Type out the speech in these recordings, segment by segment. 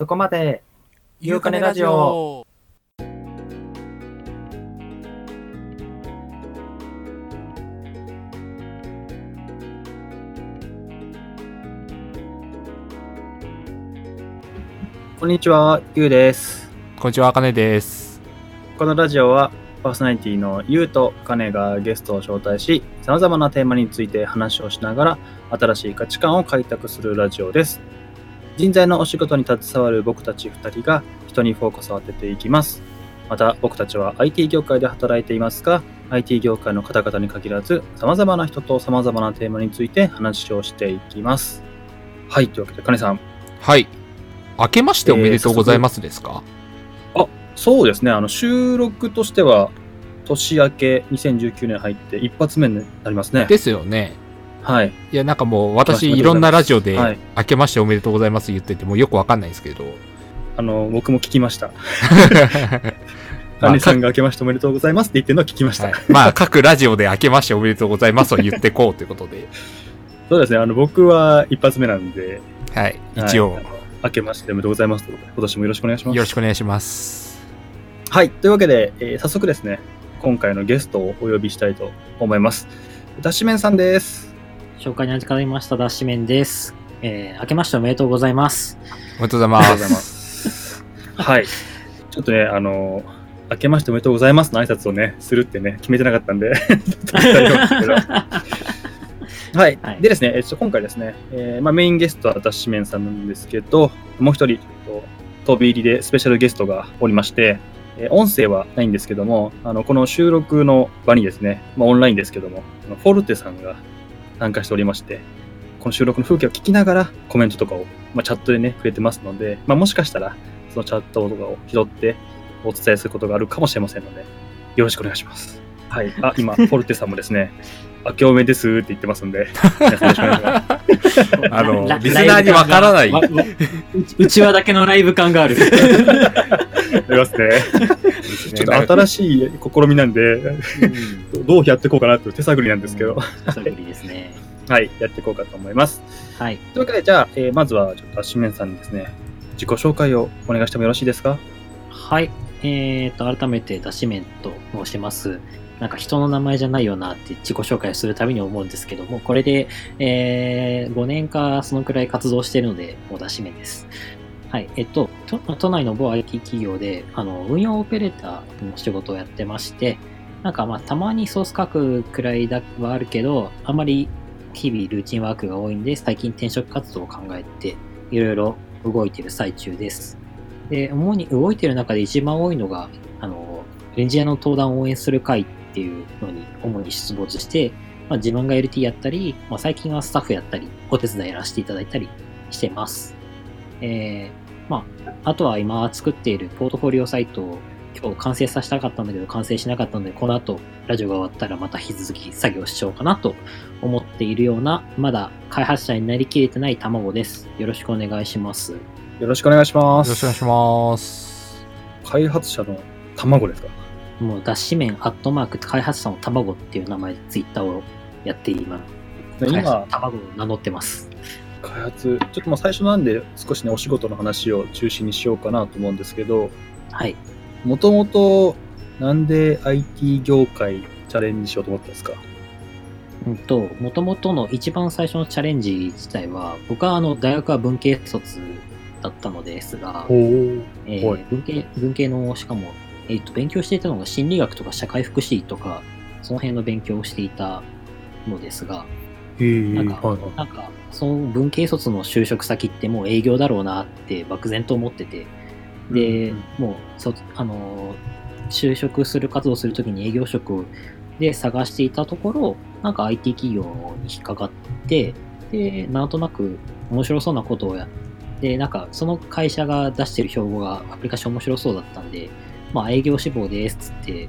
そこまで、ゆうかねラジオ。こんにちは、ゆうです。こんにちは、あかねです。このラジオは、パーソナリティのゆうとかねがゲストを招待し、様々なテーマについて話をしながら、新しい価値観を開拓するラジオです。人材のお仕事に携わる僕たち2人が人にフォーカスを当てていきます。また僕たちは IT 業界で働いていますが、IT 業界の方々に限らず、様々な人と様々なテーマについて話をしていきます。はい、というわけで、かねさん。はい。明けましておめでとうございますですか、そうですね、あの収録としては、年明け2019年入って一発目になりますね。ですよね。はい。いや、なんかもう私いろんなラジオで、はい明けましておめでとうございます言っててもよくわかんないんですけど。あの、僕も聞きました。ま あさんが明けましておめでとうございますって言ってるのを聞きました。はいまあ、各ラジオで明けましておめでとうございますを言ってこうということで。そうですね、あの、僕は一発目なんで、はい。一応、はい明けましておめでとうございますということで、今年もよろしくお願いします。よろしくお願いします。はい。というわけで、えー早速ですね、今回のゲストをお呼びしたいと思います。ダッシュメンさんです。紹介に預かりましたダッシュメンです。えー、明けましておめでとうございます。おめでとうございま。すす。はい。ちょっとね、あの、明けましておめでとうございますの挨拶をね、するってね、決めてなかったんで、はい、はいでですね、えっと、今回ですね、えーまあ、メインゲストはダッシュメンさんなんですけど、もう一人、飛び入りでスペシャルゲストがおりまして、えー音声はないんですけども、あのこの収録の場にですね、まあ、オンラインですけども、あのフォルテさんが参加しておりまして、この収録の風景を聞きながらコメントとかを、まあ、チャットでね、触れてますので、まあ、もしかしたらそのチャットとかを拾ってお伝えすることがあるかもしれませんので、よろしくお願いします。はい。あ、今、フォルテさんもですね、明けおめですって言ってますんで。あのラ、リスナーにわからない。うちわだけのライブ感がある。ありますね。ちょっと新しい試みなんで、どうやっていこうかなという手探りなんですけど、それぶりですね。はい、やっていこうかと思います。はい。というわけで、じゃあ、えーまずは、ちょっと、アシメンさんにですね、自己紹介をお願いしてもよろしいですか？はい。えーと、改めてダッシュメンと申します。なんか人の名前じゃないよなって自己紹介するたびに思うんですけども、これで、えー5年かそのくらい活動してるので、もうダッシュメンです。はい。えっと、都内の某 IT 企業で、あの、運用オペレーターの仕事をやってまして、なんかまあ、たまにソース書くくらいだはあるけど、あまり日々ルーチンワークが多いんで、最近転職活動を考えて、いろいろ動いてる最中です。で、主に動いてる中で一番多いのが、あの、エンジニアの登壇を応援する会っていうのに主に出没して、まあ、自分が LT やったり、まあ、最近はスタッフやったり、お手伝いやらせていただいたりしてます。えー、まあ、あとは今作っているポートフォリオサイトを今日完成させたかったんだけど完成しなかったので、この後ラジオが終わったらまた引き続き作業しようかなと思っているような、まだ開発者になりきれてない卵です。よろしくお願いします。よろしくお願いします。よろしくお願いします。開発者の卵ですか？もう脱脂麺アットマーク開発者の卵っていう名前でツイッターをやって今、今、卵を名乗ってます。開発、ちょっとまあ最初なんで少しね、お仕事の話を中心にしようかなと思うんですけど、はい。もともと、なんで IT 業界チャレンジしようと思ったんですか？うんと、もともとの一番最初のチャレンジ自体は、僕はあの、大学は文系卒だったのですが、えはいー文系、文系の、しかも、えっ、と、勉強していたのが心理学とか社会福祉とか、その辺の勉強をしていたのですが、なんかはいはい。なんか、その文系卒の就職先ってもう営業だろうなって漠然と思ってて、で、うんもうそ、あのー、就職する活動するときに営業職で探していたところ、なんか IT 企業に引っかかって、で、なんとなく面白そうなことをやって、なんかその会社が出してる標語がアプリケーション面白そうだったんで、まあ営業志望ですっつって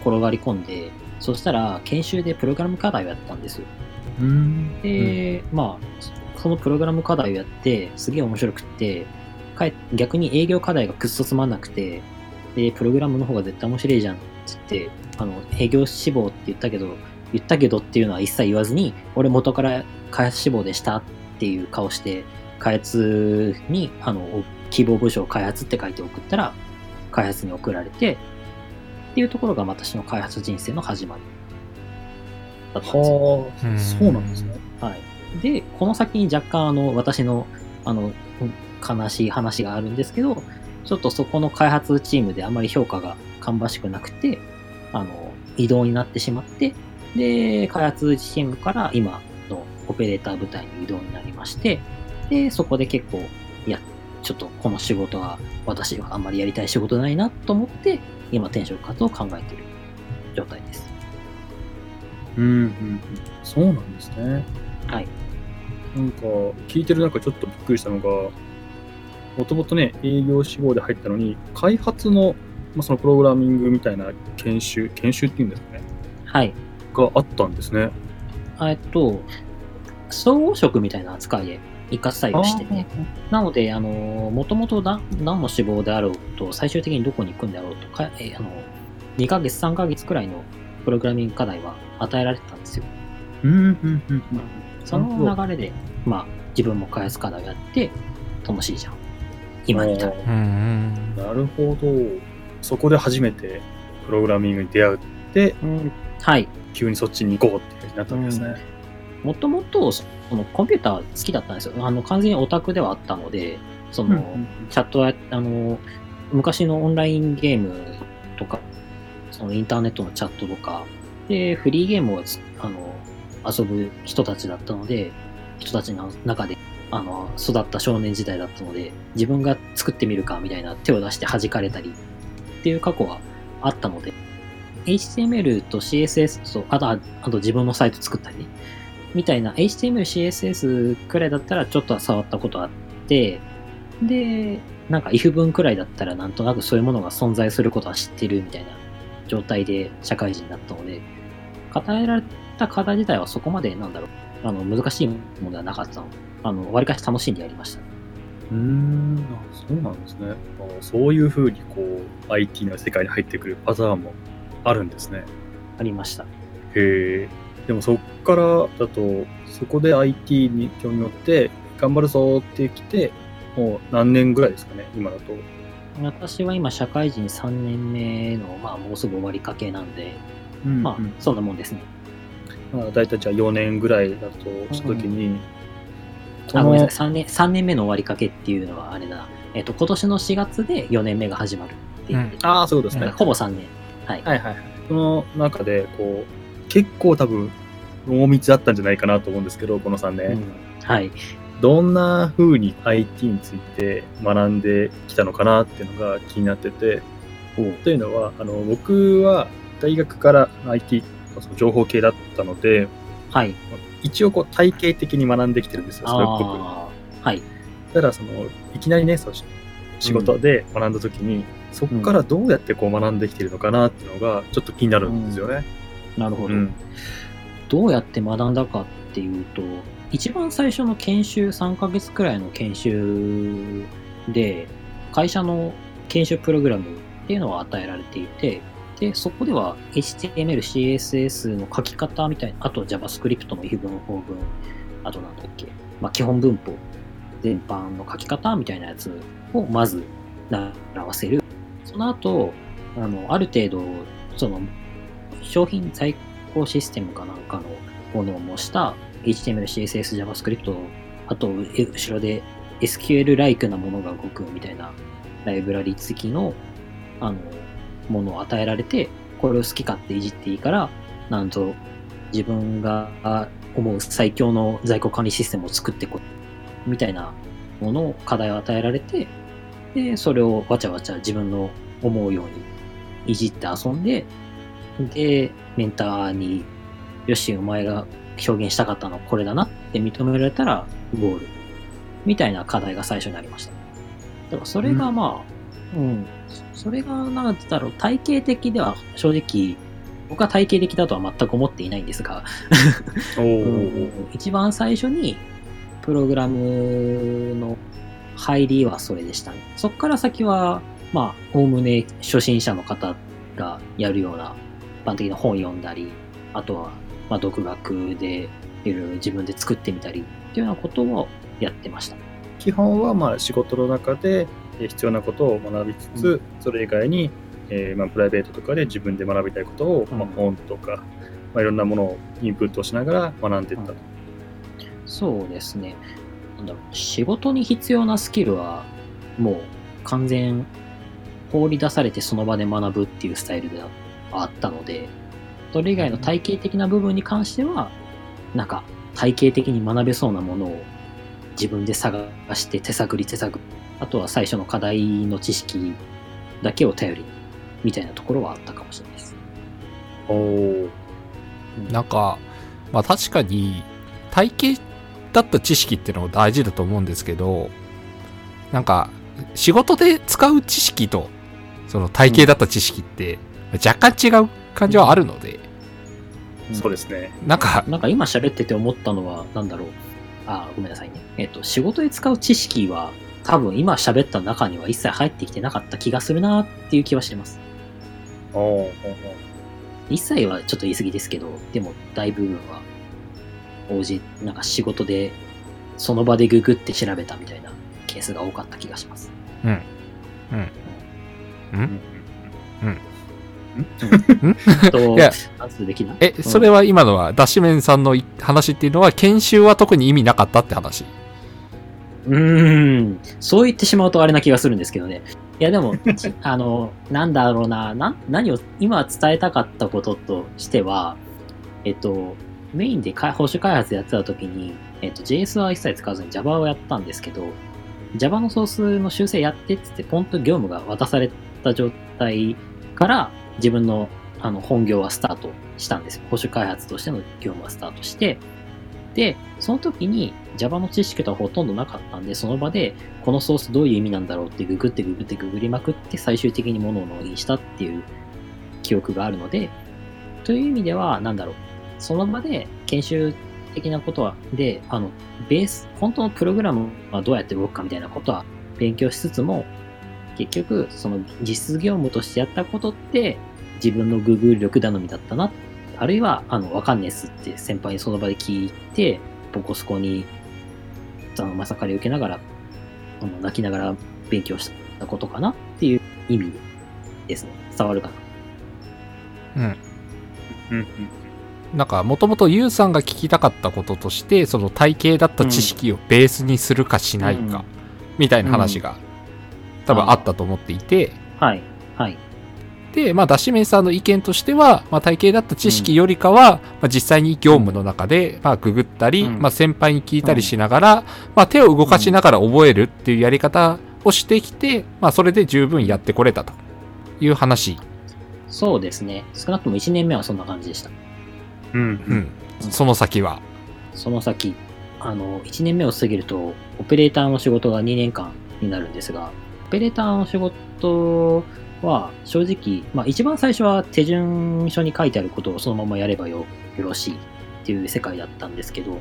転がり込んで、そしたら研修でプログラム課題をやったんですよ。うんで、まあ、そのプログラム課題をやって、すげえ面白くって、かえ逆に営業課題がくっそつまんなくて、で、プログラムの方が絶対面白いじゃんって言って、あの、営業志望って言ったけど、言ったけどっていうのは一切言わずに、俺元から開発志望でしたっていう顔して、開発に、あの、希望部署を開発って書いて送ったら、開発に送られて、っていうところが私の開発人生の始まりだったんですよ。そうなんですね。はい。で、この先に若干、あの、私の、あの、悲しい話があるんですけど、ちょっとそこの開発チームであまり評価が芳しくなくて、あの、移動になってしまって、で、開発チームから今のオペレーター部隊に移動になりまして、で、そこで結構、いや、ちょっとこの仕事は私はあんまりやりたい仕事ないなと思って、今転職活動を考えている状態です。うん、うんうん。そうなんですね。はい。なんか、聞いてる中ちょっとびっくりしたのが、もともとね、営業志望で入ったのに、開発の、まあ、そのプログラミングみたいな研修、研修っていうんですかね、はい。があったんですね。えっと、総合職みたいな扱いで一括採用してて、なので、あの、もともと何何の志望であろうと、最終的にどこに行くんだろうとか、えあの、2ヶ月、3ヶ月くらいのプログラミング課題は与えられてたんですよ。うん、うん、うん、うん。その流れで、まあ、自分も開発課題をやって、楽しいじゃん。今に至る。うんうん。なるほど。そこで初めてプログラミングに出会うって、うんはい。急にそっちに行こうっていうふうになったんですね。もともと、そのコンピューター好きだったんですよ。あの、完全にオタクではあったので、その、チャットは、あの、昔のオンラインゲームとか、そのインターネットのチャットとか、で、フリーゲームをつあの遊ぶ人たちだったので、人たちの中で、あの、育った少年時代だったので、自分が作ってみるかみたいな手を出して弾かれたりっていう過去はあったので、HTML と CSS と、あと、ああと自分のサイト作ったりね、みたいな HTML、CSS くらいだったらちょっとは触ったことあって、で、なんか if 文くらいだったらなんとなくそういうものが存在することは知ってるみたいな状態で社会人だったので、与えられた課題自体はそこまでなんだろう、あの、難しいものではなかったので、あの、割かし楽しんでやりました。うーん、あそうなんですね。あそういうふうにこう IT の世界に入ってくるパターンもあるんですね。ありました。へえ。でもそっからだと、そこで IT に興味持って、頑張るぞってきて、もう何年ぐらいですかね、今だと。私は今社会人3年目の、まあもうすぐ終わりかけなんで、うんまあそんなもんですね。まあ、大体じゃあ4年ぐらいだとしたときに、あ、ごめんなさい。3年、三年目の終わりかけっていうのはあれだな。えっ、と、今年の4月で4年目が始まるっていう、うんああ、そうですね。ほぼ3年。はい。はいはいはい。その中で、こう、結構多分、濃密だったんじゃないかなと思うんですけど、この3年。うんはい。どんな風に IT について学んできたのかなっていうのが気になってて、というのは、あの、僕は大学から IT、情報系だったので、はい。一応こう体系的に学んできてるんですよ、それっぽく。はい。ただそのいきなりねそうし仕事で学んだ時に、そこからどうやってこう学んできてるのかなっていうのがちょっと気になるんですよね。なるほど。うんどうやって学んだかっていうと、一番最初の研修、3ヶ月くらいの研修で、会社の研修プログラムっていうのは与えられていて、で、そこでは HTML、CSS の書き方みたいな、あと JavaScript の if 文、法文、あとなんだっけ、まあ、基本文法全般の書き方みたいなやつをまず習わせる。その後、あの、ある程度、その、商品在庫システムかなんかのものを模した HTML、CSS、JavaScript、あと、後ろで SQL-like なものが動くみたいなライブラリ付きの、あの、ものを与えられて、これを好き勝手いじっていいから、なんと自分が思う最強の在庫管理システムを作ってこい。みたいなものを課題を与えられて、で、それをわちゃわちゃ自分の思うようにいじって遊んで、で、メンターに、よし、お前が表現したかったのはこれだなって認められたらゴール。みたいな課題が最初にありました。だからそれがまあ、うん、それがなんだろう、体系的では正直、僕は体系的だとは全く思っていないんですが、おー一番最初にプログラムの入りはそれでしたね。そこから先は、まあ、おおむね初心者の方がやるような一般的な本読んだり、あとは、まあ、独学でいろいろ自分で作ってみたりっていうようなことをやってました。基本はまあ仕事の中でえー必要なことを学びつつ、うそれ以外に、えーまあ、プライベートとかで自分で学びたいことを、まあうん、本とか、まあ、いろんなものをインプットしながら学んでいったと。そうですね。なんだろう、仕事に必要なスキルは、もう完全放り出されてその場で学ぶっていうスタイルであったので、それ以外の体系的な部分に関しては、なんか体系的に学べそうなものを自分で探して手探り手探り、あとは最初の課題の知識だけを頼りに、みたいなところはあったかもしれないです。おーなんか、まあ確かに、体系だった知識っていうのも大事だと思うんですけど、なんか、仕事で使う知識と、その体系だった知識って、若干違う感じはあるので、そうですね。なんか、なんか今喋ってて思ったのは、なんだろう。あ、ごめんなさいね。えっと、仕事で使う知識は、多分今喋った中には一切入ってきてなかった気がするなっていう気はしてます。お一切はちょっと言い過ぎですけど、でも大部分は、応じ、なんか仕事で、その場でググって調べたみたいなケースが多かった気がします。うん。うん。うんうんといや、え、それは今のは、ダッシメンさん。の話っていうのは、研修は特に意味なかったって話。うん、そう言ってしまうとあれな気がするん。ですけどね。いやでも、あの、なん。だろうな、な何を今伝えたかったこととしては、えっと、メインで保守開発やってた時に、えっと、JS は一切使わずに Java をやったん。ですけど、Java のソースの修正やってってって、ポンと業務が渡された状態から、自分のあの本業はスタートしたんですよ。保守開発としての業務はスタートして、で、その時に Java の知識とはほとんどなかったんで、その場でこのソースどういう意味なんだろうってググってググってググりまくって最終的にものを納品したっていう記憶があるので、という意味では、なんだろう、その場で研修的なことは、で、あの、ベース、本当のプログラムはどうやって動くかみたいなことは勉強しつつも、結局、その実業務としてやったことって、自分のググ力頼みだったな。あるいは、あの、わかんねえっすって先輩にその場で聞いて、ボコスコに、あの、まさかり受けながら、あの泣きながら勉強したことかなっていう意味ですね。伝わるかな。うん。うんうんなんか、もともとユウさんが聞きたかったこととして、その体系だった知識をベースにするかしないか、うんみたいな話が、多分あったと思っていて、はい。はい。で、まあ、ダシメンさんの意見としては、まあ、体系だった知識よりかは、まあ、実際に業務の中で、まあ、ググったり、うんまあ、先輩に聞いたりしながら、まあ、手を動かしながら覚えるっていうやり方をしてきて、まあ、それで十分やってこれたという話。そうですね。少なくとも1年目はそんな感じでした。うんううんん。その先は。その先、あの、1年目を過ぎると、オペレーターの仕事が2年間になるんですが、オペレーターの仕事は、正直、まあ一番最初は手順書に書いてあることをそのままやればよよろしいっていう世界だったんですけど、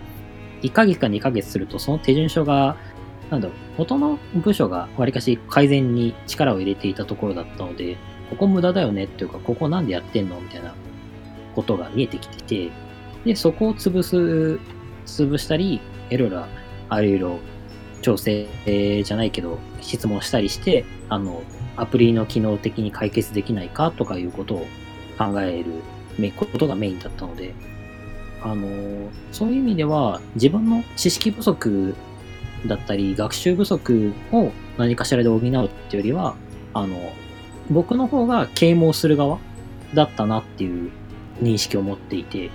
1ヶ月か2ヶ月すると、その手順書が、なんだろう、元の部署がわりかし改善に力を入れていたところだったので、ここ無駄だよねっていうか、ここなんでやってんのみたいな。ことが見えてきてて、で、そこを潰す、潰したり、いろいろ、あるいろ調整じゃないけど、質問したりして、あの、アプリの機能的に解決できないかとかいうことを考えることがメインだったので、あの、そういう意味では、自分の知識不足だったり、学習不足を何かしらで補うっていうよりは、あの、僕の方が啓蒙する側だったなっていう認識を持っていて、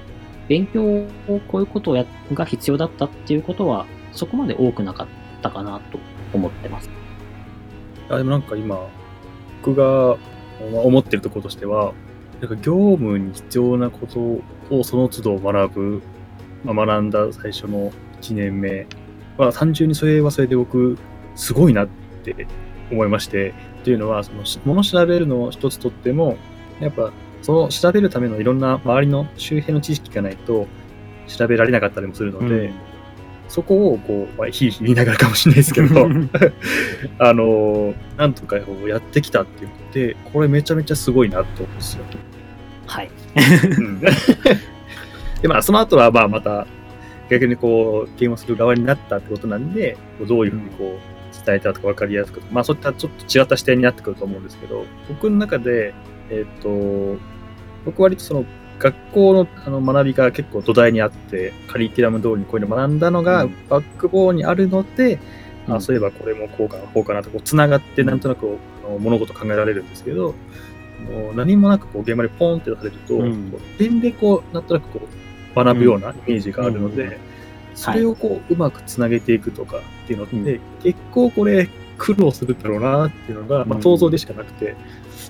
勉強をこういうことをやが必要だったっていうことは、そこまで多くなかったかなと思ってます。あでもなんか今、僕がまあ思ってるところとしては、なんか業務に必要なことをその都度学ぶ、まあ、学んだ最初の1年目。は、単純にそれはそれで僕、すごいなって思いまして、っていうのは、そのし物調べるのを一つとっても、やっぱその調べるためのいろんな周りの周辺の知識がないと調べられなかったりもするので、そこをこう、まあ、ひいひい言いながらかもしれないですけど、あの、なんとかやってきたって言って、これめちゃめちゃすごいなと思うんですよ。はい。うんで、まあ、その後は、まあ、また、逆にこう、ゲームをする側になったってことなんで、こうどういうふうにこう、伝えたとか分かりやすく、まあそういったちょっと違った視点になってくると思うんですけど、僕の中で、えっ、と、僕割とその、学校のあの学びが結構土台にあって、カリキュラム通りにこういうのを学んだのがうん。バックボーンにあるので、うん。あそういえばこれもこうかな、こうかなと、こう、つながってなんとなくあの物事考えられるんですけど、もう何もなくこう現場にポンって出されると、うん。こう点でこう、なんとなくこう、学ぶようなイメージがあるので、うん。それをこう、うまくつなげていくとかっていうのって、うん。結構これ、苦労するだろうなっていうのが、まあ、うん。想像でしかなくて、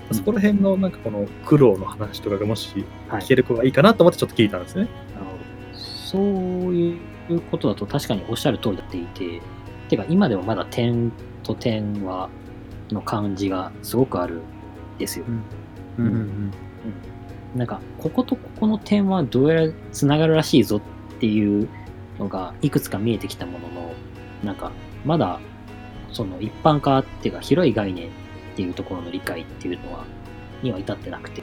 うん。そこら辺のなんかこの苦労の話とかがもしはい。聞ける子がいいかなと思ってちょっと聞いたんですね。なるほど。そういうことだと確かにおっしゃる通りだっていて、てか今でもまだ点と点は、の感じがすごくあるんですよ。うん。うんなんか、こことここの点はどうやら繋がるらしいぞっていうのがいくつか見えてきたものの、なんか、まだ、その一般化っていうか広い概念っていうところの理解っていうのは、には至ってなくて。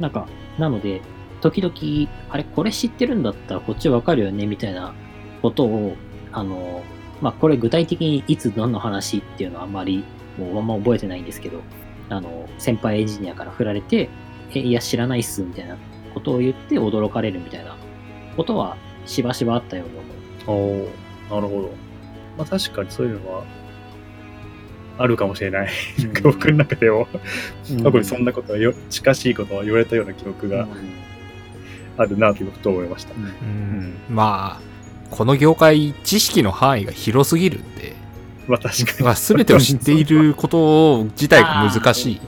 なんか、なので、時々、あれ、これ知ってるんだったらこっちわかるよねみたいなことを、あの、まあ、これ具体的にいつ何の話っていうのはあんまり、もうあんま覚えてないんですけど、あの、先輩エンジニアから振られて、え、いや、知らないっす、みたいなことを言って驚かれるみたいなことは、しばしばあったように思う。おなるほど。まあ確かにそういうのは、あるかもしれない。うん僕の中でも、うん過去にそんなことはよ、近しいことは言われたような記憶があるなということを思いました。うんうんまあ、この業界、知識の範囲が広すぎるんで、まあ確かまあ、全てを知っていること自体が難しいに。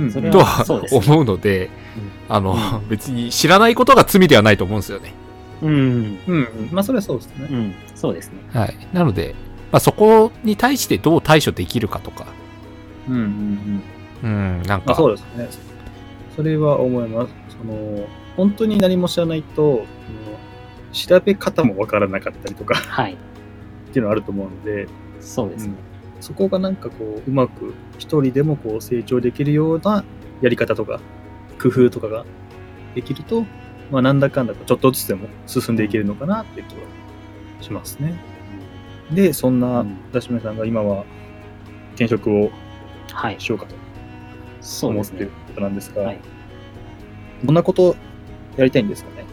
うんそれとは思うので、うんあの、別に知らないことが罪ではないと思うんですよね。うん。うん、うん。まあそれはそうですね。うん。そうですね。はい。なので、まあ、そこに対してどう対処できるかとか、うんうんうん。うん、なんあか、そうですね。それは思います。その、本当に何も知らないと、その調べ方もわからなかったりとかはい。っていうのはあると思うので、そうですね。そこがなんかこう、うまく一人でもこう成長できるようなやり方とか、工夫とかができると、まあなんだかんだちょっとずつでも進んでいけるのかなっていう気はしますね。で、そんうなんダシメさんが今は転職をはい。しようかとそうですね思っている。ことなんですが、はい。どんなことやりたいんですかね？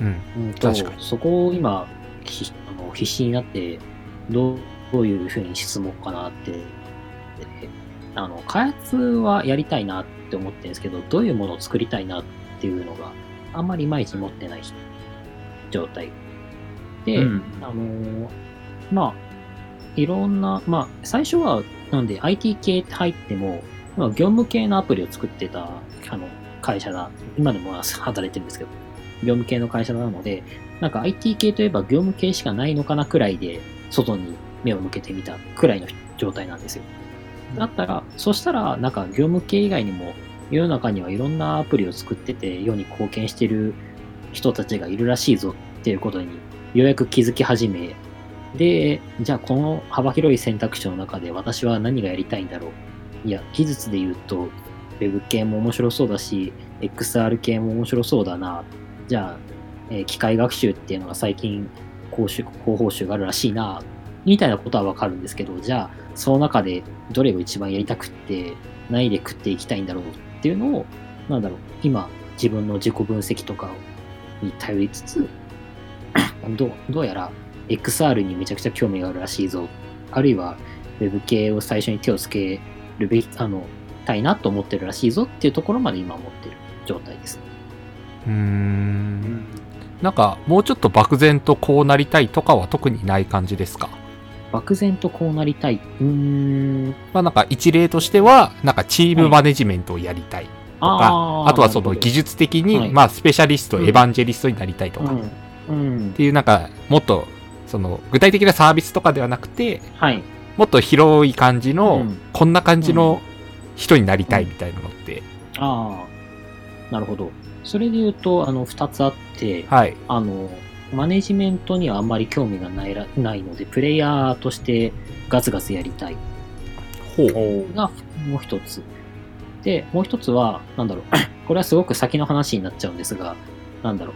うん。うんと確かにそこを今、ひあの必死になって、どうどういうふうに進もうかなって、であの、開発はやりたいなって思ってるんですけど、どういうものを作りたいなっていうのがあんまりいまいち持ってない状態。で、うんあのーまあ、いろんな、まあ、最初は、なんで IT 系って入っても、まあ、業務系のアプリを作ってた、あの、会社だ、今でも働いてるんですけど、業務系の会社なので、なんか IT 系といえば業務系しかないのかなくらいで、外に目を向けてみたくらいの状態なんですよ。だったら、そしたら、なんか業務系以外にも、世の中にはいろんなアプリを作ってて、世に貢献してる人たちがいるらしいぞっていうことに、ようやく気づき始め、で、じゃあこの幅広い選択肢の中で私は何がやりたいんだろう。いや、技術で言うと、Web 系も面白そうだし、XR 系も面白そうだな。じゃあ、えー機械学習っていうのが最近高収高報酬があるらしいな。みたいなことはわかるんですけど、じゃあ、その中でどれを一番やりたくって、何で食っていきたいんだろうっていうのを、なんだろう、今、自分の自己分析とかに頼りつつ、どうどうやら XR にめちゃくちゃ興味があるらしいぞ。あるいは Web 系を最初に手をつけるべき、あの、たいなと思ってるらしいぞっていうところまで今思ってる状態ですね。うーん。なんか、もうちょっと漠然とこうなりたいとかは特にない感じですか？漠然とこうなりたい。うーん。まあなんか一例としては、なんかチームマネジメントをやりたい。あーあとはその技術的に、はいまあスペシャリスト、うんエヴァンジェリストになりたいとか、っうん。うん。ていうなんか、もっと、その具体的なサービスとかではなくて、はい。もっと広い感じの、うんこんな感じの人になりたいみたいなのって、ああ。なるほど。それで言うと、あの、二つあって、はい。あの、マネジメントにはあんまり興味がないらないので、プレイヤーとしてガツガツやりたいほう。がもう一つ。で、もう一つは、なんだろう。これはすごく先の話になっちゃうんですが、なんだろ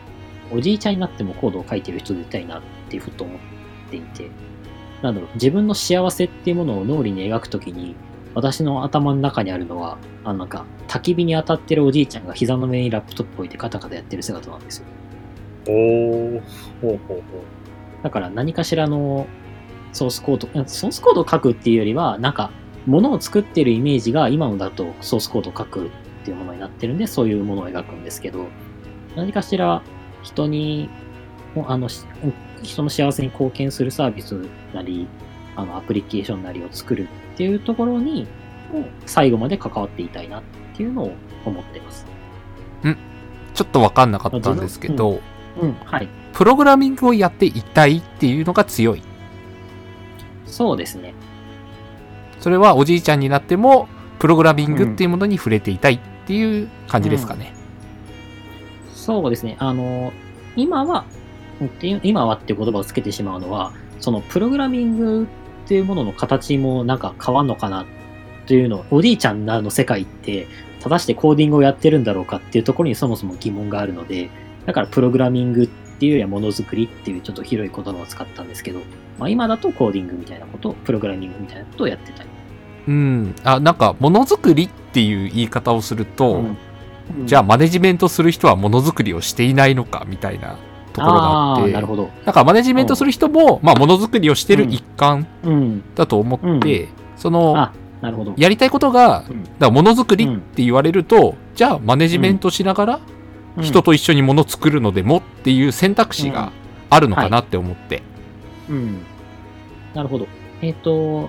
う。おじいちゃんになってもコードを書いてる人でいたいなっていうふうと思っていて、なんだろう、自分の幸せっていうものを脳裏に描くときに、私の頭の中にあるのは、あのなんか、焚き火に当たってるおじいちゃんが膝の上にラップトップ置いてカタカタやってる姿なんですよ。おー、ほうほうほう。だから何かしらのソースコード、ソースコードを書くっていうよりは、なんか、ものを作ってるイメージが今のだとソースコードを書くっていうものになってるんで、そういうものを描くんですけど、何かしら人に、あの、し人の幸せに貢献するサービスなり、あの、アプリケーションなりを作るっていうところに、最後まで関わっていたいなっていうのを思ってます。ちょっとわかんなかったんですけど、うん、はい。プログラミングをやっていたいっていうのが強い。そうですね。それはおじいちゃんになっても、プログラミングっていうものに触れていたいっていう感じですかね。そうですね。あの、今は、っていう今はっていう言葉をつけてしまうのは、そのプログラミングっていうものの形もなんか変わんのかなっていうのを、おじいちゃんの世界って、正してコーディングをやってるんだろうかっていうところにそもそも疑問があるので、だからプログラミングっていうよりはものづくりっていうちょっと広い言葉を使ったんですけど、まあ今だとコーディングみたいなこと、プログラミングみたいなことをやってたり。うん。あ、なんか、ものづくりっていう言い方をすると、うんじゃあマネジメントする人はものづくりをしていないのかみたいなところがあって、なるほど。なんかマネジメントする人も、まあものづくりをしてる一環うん。だと思って、その、あ、なるほど。やりたいことが、ものづくりって言われると、じゃあマネジメントしながらうん人と一緒にもの作るのでもっていう選択肢があるのかなって思って。うん。なるほど。えっ、と、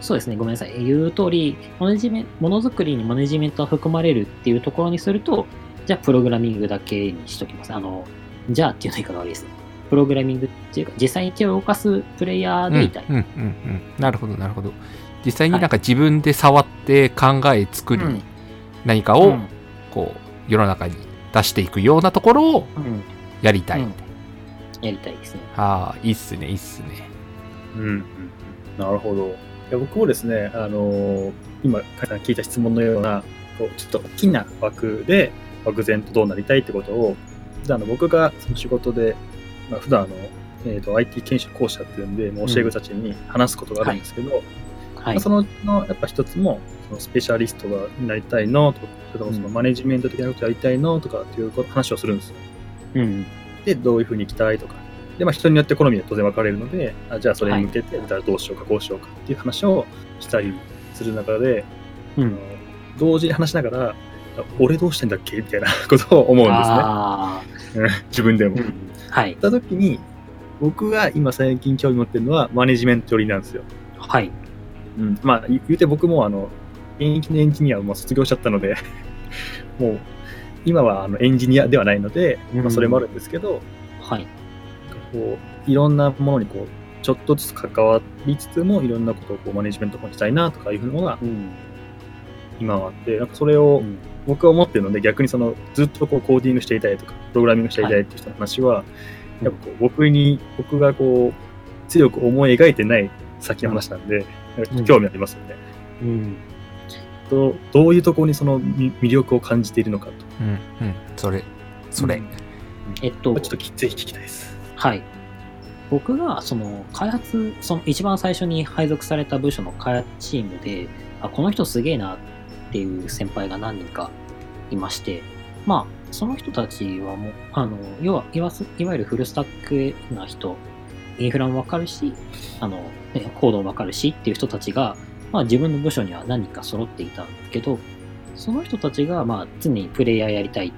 そうですね、ごめんなさい。言う通り、マネジメンものづくりにマネジメントが含まれるっていうところにすると、じゃあプログラミングだけにしときます。あの、じゃあっていうの言い方が悪いですね。プログラミングっていうか、実際に手を動かすプレイヤーでいたい。うんうんうんうん。なるほどなるほど。実際になんか自分で触って考え作り、うん何かをうんこう世の中に出していくようなところをうんやりたい。うんやりたいですね。ああ、いいっすね、いいっすね。うんうんうん。なるほど。いや僕もですね、あのー今、聞いた質問のような、こうちょっと大きな枠で、漠然とどうなりたいってことを、あの僕がその仕事で、まあ、普段あの、えー、と IT 研修講師やってるんで、もう教え子たちに話すことがあるんですけど、はいまあ、そのうちのやっぱ一つも、そのスペシャリストがになりたいのとか、それともそのうんマネジメント的なことやりたいのとかっていうこと話をするんですよ。うん。で、どういうふうに行きたいとか。で、まあ、人によって好みは当然分かれるので、あじゃあそれに向けて、どうしようか、こうしようかっていう話をしたりする中で、うん。同時に話しながら、あ俺どうしてんだっけ？みたいなことを思うんですね。自分でも。あ、うん。はい。った時に、僕が今最近興味持ってるのはマネジメント寄りなんですよ。はい。うん、まあ、言言うて僕もあの、現役のエンジニアをもう卒業しちゃったので、もう、今はあのエンジニアではないので、まあ、それもあるんですけど、はい。こういろんなものにこうちょっとずつ関わりつつもいろんなことをこうマネジメントしたいなとかいうのがうん。今はあってなんかそれをうん僕は思ってるので逆にそのずっとこうコーディングしていたいとかプログラミングしていたいっていう人の話は、いやっぱこう僕に僕がこう強く思い描いてない先の話なんで、なんか興味ありますよね。うん。どうどういうところにそのみ魅力を感じているのかと。うん、うん。それ、それ。うんえっと、ちょっときぜひ聞きたいです。はい。僕が、その、開発、その一番最初に配属された部署の開発チームで、あ、この人すげえなっていう先輩が何人かいまして、まあ、その人たちはもう、あの、要は、いわゆるフルスタックな人、インフラもわかるし、あの、ねコードもわかるしっていう人たちが、まあ自分の部署には何人か揃っていたんだけど、その人たちが、まあ常にプレイヤーやりたい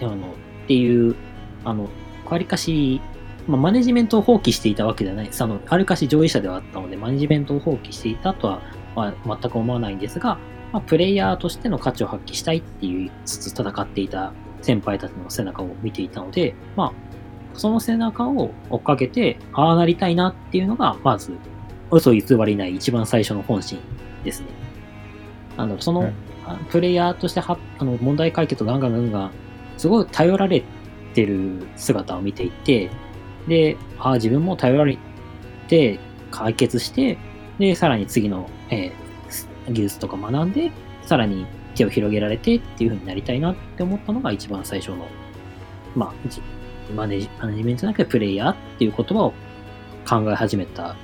あのっていう、あの、わりかし、まあ、マネジメントを放棄していたわけではないです。あの、あるかし上位者ではあったので、マネジメントを放棄していたとは、まあ、全く思わないんですが、まあ、プレイヤーとしての価値を発揮したいって言いつつ戦っていた先輩たちの背中を見ていたので、まあ、その背中を追っかけて、ああなりたいなっていうのが、まず、嘘偽りない一番最初の本心ですね。あの、その、プレイヤーとしてはあの問題解決をガンガンガンガン、すごい頼られてる姿を見ていて、で、ああ、自分も頼られて解決して、で、さらに次の、えー技術とか学んで、さらに手を広げられてっていう風になりたいなって思ったのが一番最初の、まあ、じマネジマネジメントじゃなくてプレイヤーっていう言葉を考え始めた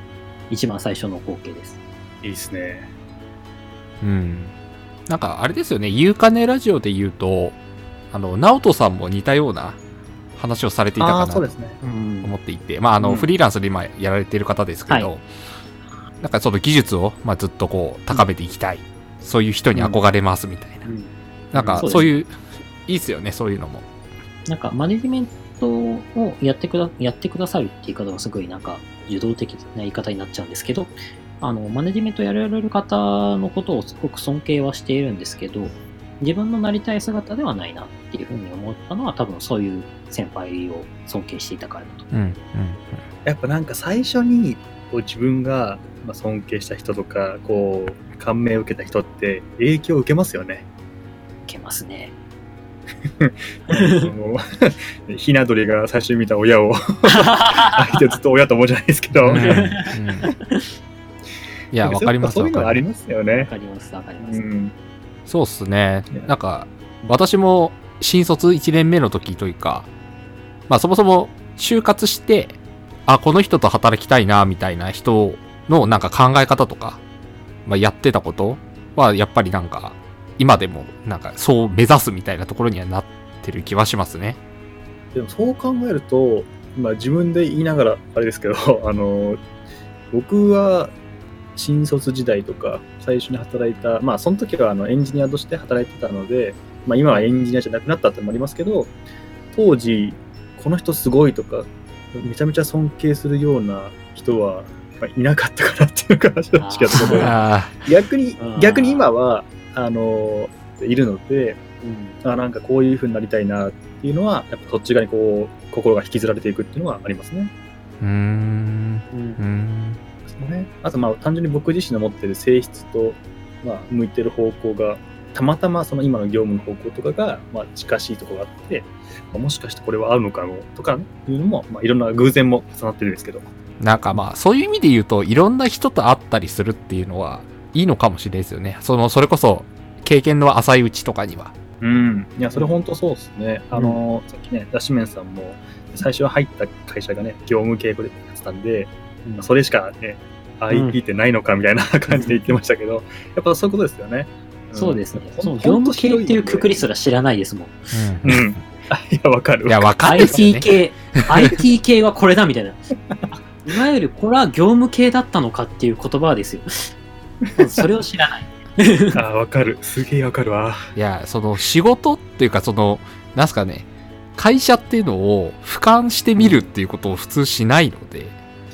一番最初の光景です。いいですね。うん。なんかあれですよね、ゆうかねラジオで言うと、あの、ナオトさんも似たような話をされていたかなとそうですね。うん思っていて、まあ、あの、うんフリーランスで今やられている方ですけど、はなんかその技術を、まあ、ずっとこう、高めていきたい。そういう人に憧れますみたいな。うんなんかそうですそういう、いいっすよね、そういうのも。なんかマネジメントをやってくだやってくださるって言い方がすごいなんか受動的な言い方になっちゃうんですけど、あの、マネジメントやられる方のことをすごく尊敬はしているんですけど、自分のなりたい姿ではないなっていうふうに思ったのは多分そういう先輩を尊敬していたからだと。うん、うん、やっぱなんか最初にこう自分がまあ尊敬した人とか、こう、感銘を受けた人って影響を受けますよね。いけますね。もうひな鳥が最初に見た親を、相手ずっと親と思うじゃないですけど。うん。うんうんいや、わかりますそういうのありまますよねわ。かります、わかります。うん。す。そうっすね。なんか、私も新卒1年目の時というか、まあそもそも就活して、あ、この人と働きたいな、みたいな人のなんか考え方とか、まあやってたことはやっぱりなんか、今でもなんかそう目指すみたいなところにはなってる気はしますね。でもそう考えると、まあ自分で言いながらあれですけど、あの、僕は新卒時代とか最初に働いた、まあその時はあのエンジニアとして働いてたので、まあ今はエンジニアじゃなくなったってのもありますけど、当時、この人すごいとか、めちゃめちゃ尊敬するような人は、まあ、いなかったかなっていうのが正直なところであ逆に逆に今は、あの、いるので、うんあなんかこういう風になりたいなっていうのは、やっぱそっち側にこう、心が引きずられていくっていうのはありますね。ーうーん。うんうーん。そうねあとまあ単純に僕自身の持ってる性質と、まあ、向いてる方向が、たまたまその今の業務の方向とかが、まあ、近しいところがあって、まあもしかしてこれは合うのかもとかいうのも、まあ、いろんな偶然も重なってるんですけど。なんかまあ、そういう意味で言うと、いろんな人と会ったりするっていうのは、いいのかもしれないですよね。その、それこそ、経験の浅いうちとかには。うん。いや、それ本当そうですね。あの、さっきね、ダッシュメンさんも、最初入った会社がね、業務系でやってたんで、まあそれしかね、IT ってないのかみたいな 感じで言ってましたけど、やっぱそういうことですよね。んそうですね。その業務系っていうくくりすら知らないですもん。うん。いうん。あ いや、わかる。や、わかんないですよ IT ね。系、IT 系はこれだみたいな。いわゆるこれは業務系だったのかっていう言葉ですよ。それを知らない。あわかる。すげえわかるわ。いや、その、仕事っていうか、その、なんすかね、会社っていうのを俯瞰してみるっていうことを普通しないので、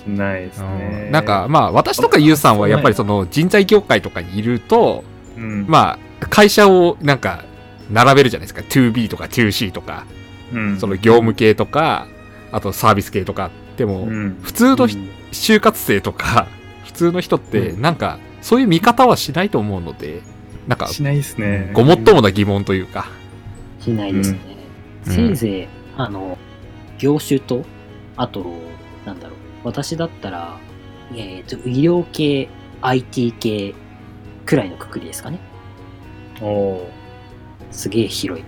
ないですねう。んなんか、まあ、私とかユウさんはやっぱりその人材業界とかにいると、うん、まあ、会社をなんか、並べるじゃないですか。2B とか 2C とか、うん、その業務系とか、あとサービス系とか。でも、うん、普通のひ就活生とか、普通の人って、なんか、そういう見方はしないと思うので、なんか、しないですね。ごもっともな疑問というか。しないですね。うんせいぜい、あの、業種と、あと、なんだろう、私だったら、えっ、と、医療系、IT 系くらいのくくりですかね。おーすげえ広い。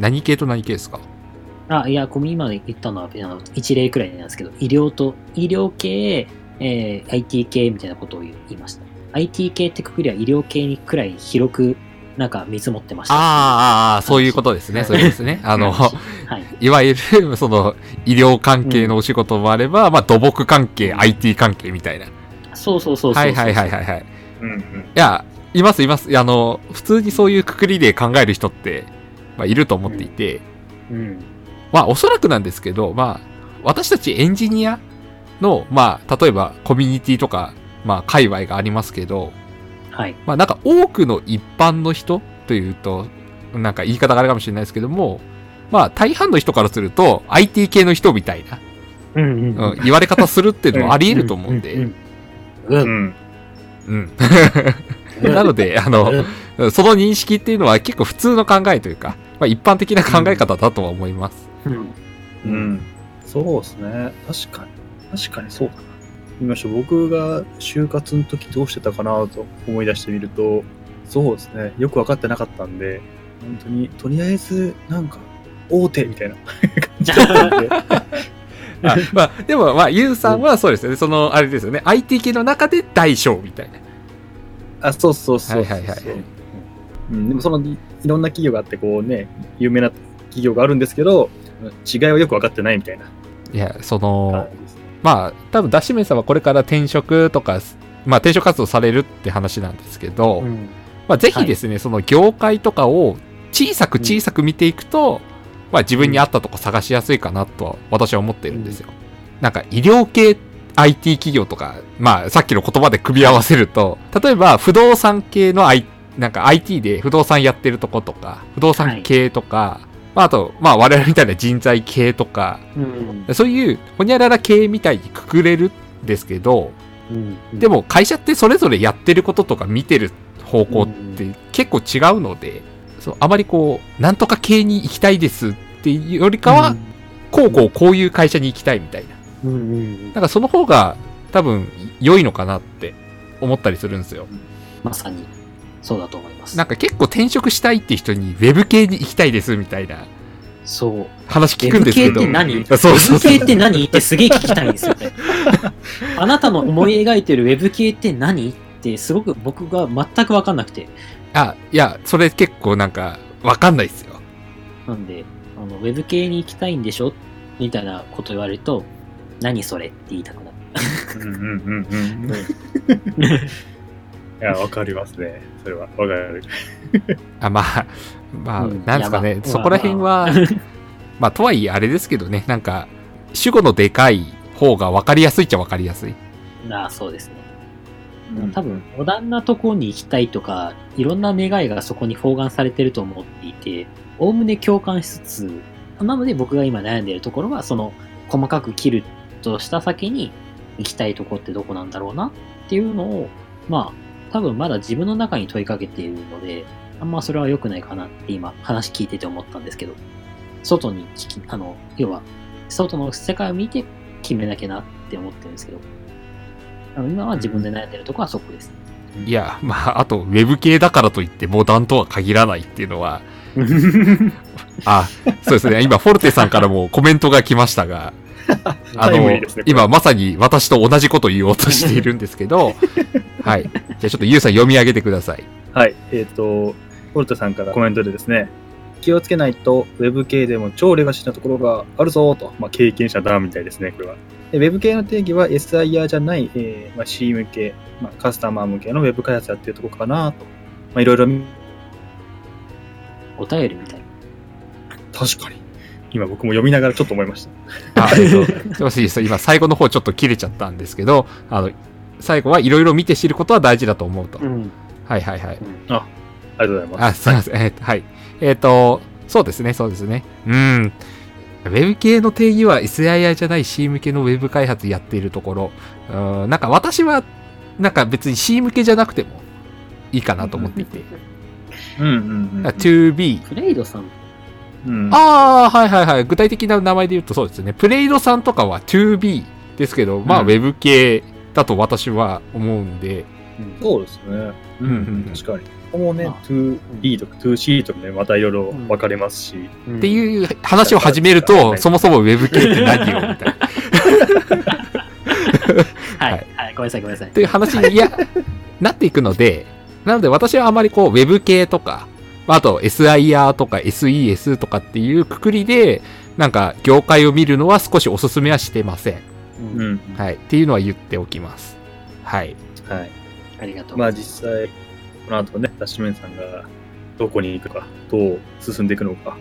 何系と何系ですか？あ、いや、この今言ったのはあの一例くらいなんですけど、医療と、医療系、えー IT 系みたいなことを言いました。IT 系ってくくりは医療系にくらい広く、なんか見積もってました。ああ、ああ、そういうことですね。はいそういうことですね。あの、はい。いわゆる、その、医療関係のお仕事もあれば、まあ、土木関係、IT 関係みたいな。そうそうそうそう。はいはいはいはいはい。いうんうん。や、いますいます。いやあの、普通にそういうくくりで考える人って、まあ、いると思っていて、うん。まあ、おそらくなんですけど、まあ、私たちエンジニアの、まあ、例えばコミュニティとか、まあ、界隈がありますけど、はい。まあ、なんか多くの一般の人というと、なんか言い方があるかもしれないですけども、まあ、大半の人からすると、IT 系の人みたいな、うんうんうん、言われ方するっていうのもあり得ると思うんで、うん。ううん。ん。うん。なので、あの、その認識っていうのは結構普通の考えというか、まあ、一般的な考え方だとは思います。うん。うん。そうですね。確かに。確かにそうだな。見ましょう。僕が就活の時どうしてたかなと思い出してみると、そうですね。よく分かってなかったんで、本当に、とりあえず、なんか、大手みたいな感じだったんで。あまあ、でも、まあ、ユウさんはそうですよね。その、あれですよね。IT 系の中で大小みたいな。あ、そうそうそうそう。はいはいはいうん、でもそのいいろんな企業があって、こうね、有名な企業があるんですけど、違いはよく分かってないみたいな。いや、その。まあ、多分、ダッシュメンさんはこれから転職とか、まあ、転職活動されるって話なんですけど、うん。まあ、ぜひですね、その業界とかを小さく小さく見ていくと、まあ、自分に合ったとこ探しやすいかなとは私は思ってるんですよ。なんか、医療系 IT 企業とか、まあ、さっきの言葉で組み合わせると、例えば、不動産系の I、なんか IT で不動産やってるとことか、不動産系とか、まあ、あと、まあ、我々みたいな人材系とか、うんそういう、ほにゃらら系みたいにくくれるんですけど、うんでも会社ってそれぞれやってることとか見てる方向って結構違うので、そうあまりこう、なんとか系に行きたいですっていうよりかは、こうこうこういう会社に行きたいみたいな。うんうんうんなんかその方が多分良いのかなって思ったりするんですよ。まさにそうだと思います。なんか結構転職したいって人にウェブ系に行きたいですみたいなそう。話聞くんですけど。ウェブ系って何？そうそうウェブ系って何？ってすげえ聞きたいんですよね。あなたの思い描いてるウェブ系って何？ってすごく僕が全くわかんなくて。あ、いや、それ結構なんかわかんないですよ。なんで、あのウェブ系に行きたいんでしょ？みたいなこと言われると、何それ？って言いたくなる。うんうんうんうん。いや、わかりますね。それは。わかる。あ、まあ、まあ、うんなんですかね、そこら辺は、まあ、とはいえあれですけどね、なんか、主語のでかい方が分かりやすいっちゃ分かりやすい。ああ、そうですね。うん多分、モダンなところに行きたいとか、いろんな願いがそこに包含されてると思っていて、おおむね共感しつつ、なので僕が今悩んでいるところは、その、細かく切るとした先に行きたいとこってどこなんだろうなっていうのを、まあ、多分まだ自分の中に問いかけているので、あんまそれは良くないかなって今話聞いてて思ったんですけど、外に聞き、あの、要は、外の世界を見て決めなきゃなって思ってるんですけど、あの今は自分で悩んでるところはそこです。いや、まあ、あと、ウェブ系だからといってモダンとは限らないっていうのは、あ、そうですね、今、フォルテさんからもコメントが来ましたが、あのね今まさに私と同じことを言おうとしているんですけど、はい。じゃあちょっとユウさん読み上げてください。はい。えっ、と、フォルトさんからコメントでですね、気をつけないと、ウェブ系でも超レガシーなところがあるぞと、まあ、経験者だみたいですね、これは。でウェブ系の定義は SIR じゃない、えーまあ、C 向け、まあ、カスタマー向けのウェブ開発やってるところかなと。まあ、いろいろ見、お便りみたい。確かに。今僕も読みながらちょっと思いました。あ、えっと、すいま。今、最後の方ちょっと切れちゃったんですけど、あの、最後はいろいろ見て知ることは大事だと思うと。ん。はいはいはい。ありがとうございあ、ます。すいません。えーはい。えっ、と、そうですね、そうですね。うん。ウェブ系の定義は SII じゃない C 向けのウェブ開発やっているところ、うん、なんか私は、なんか別に C 向けじゃなくてもいいかなと思っていて。うんうんうん。2B。プレイドさん。うん、ああ、はいはいはい。具体的な名前で言うとそうですね。プレイドさんとかは 2B ですけど、まあ、うんウェブ系だと私は思うんで、そうですね。ううんん、確かに。ここもねまあ、2B とか 2C とかね、またいろいろ分かれますし。っっていう話を始めると、そもそもウェブ系って何よみたいな。はい、はいはい、ごめんなさい、ごめんなさい。という話に、いや、なっていくので、なので私はあまりこう、ウェブ系とか、あと SIR とか SES とかっていうくくりで、なんか業界を見るのは少しお勧めはしてません。うんうん。はい。っていうのは言っておきます。はい。はい。ありがとう。まあ実際、この後ね、ダッシュメンさんがどこに行くか、どう進んでいくのか、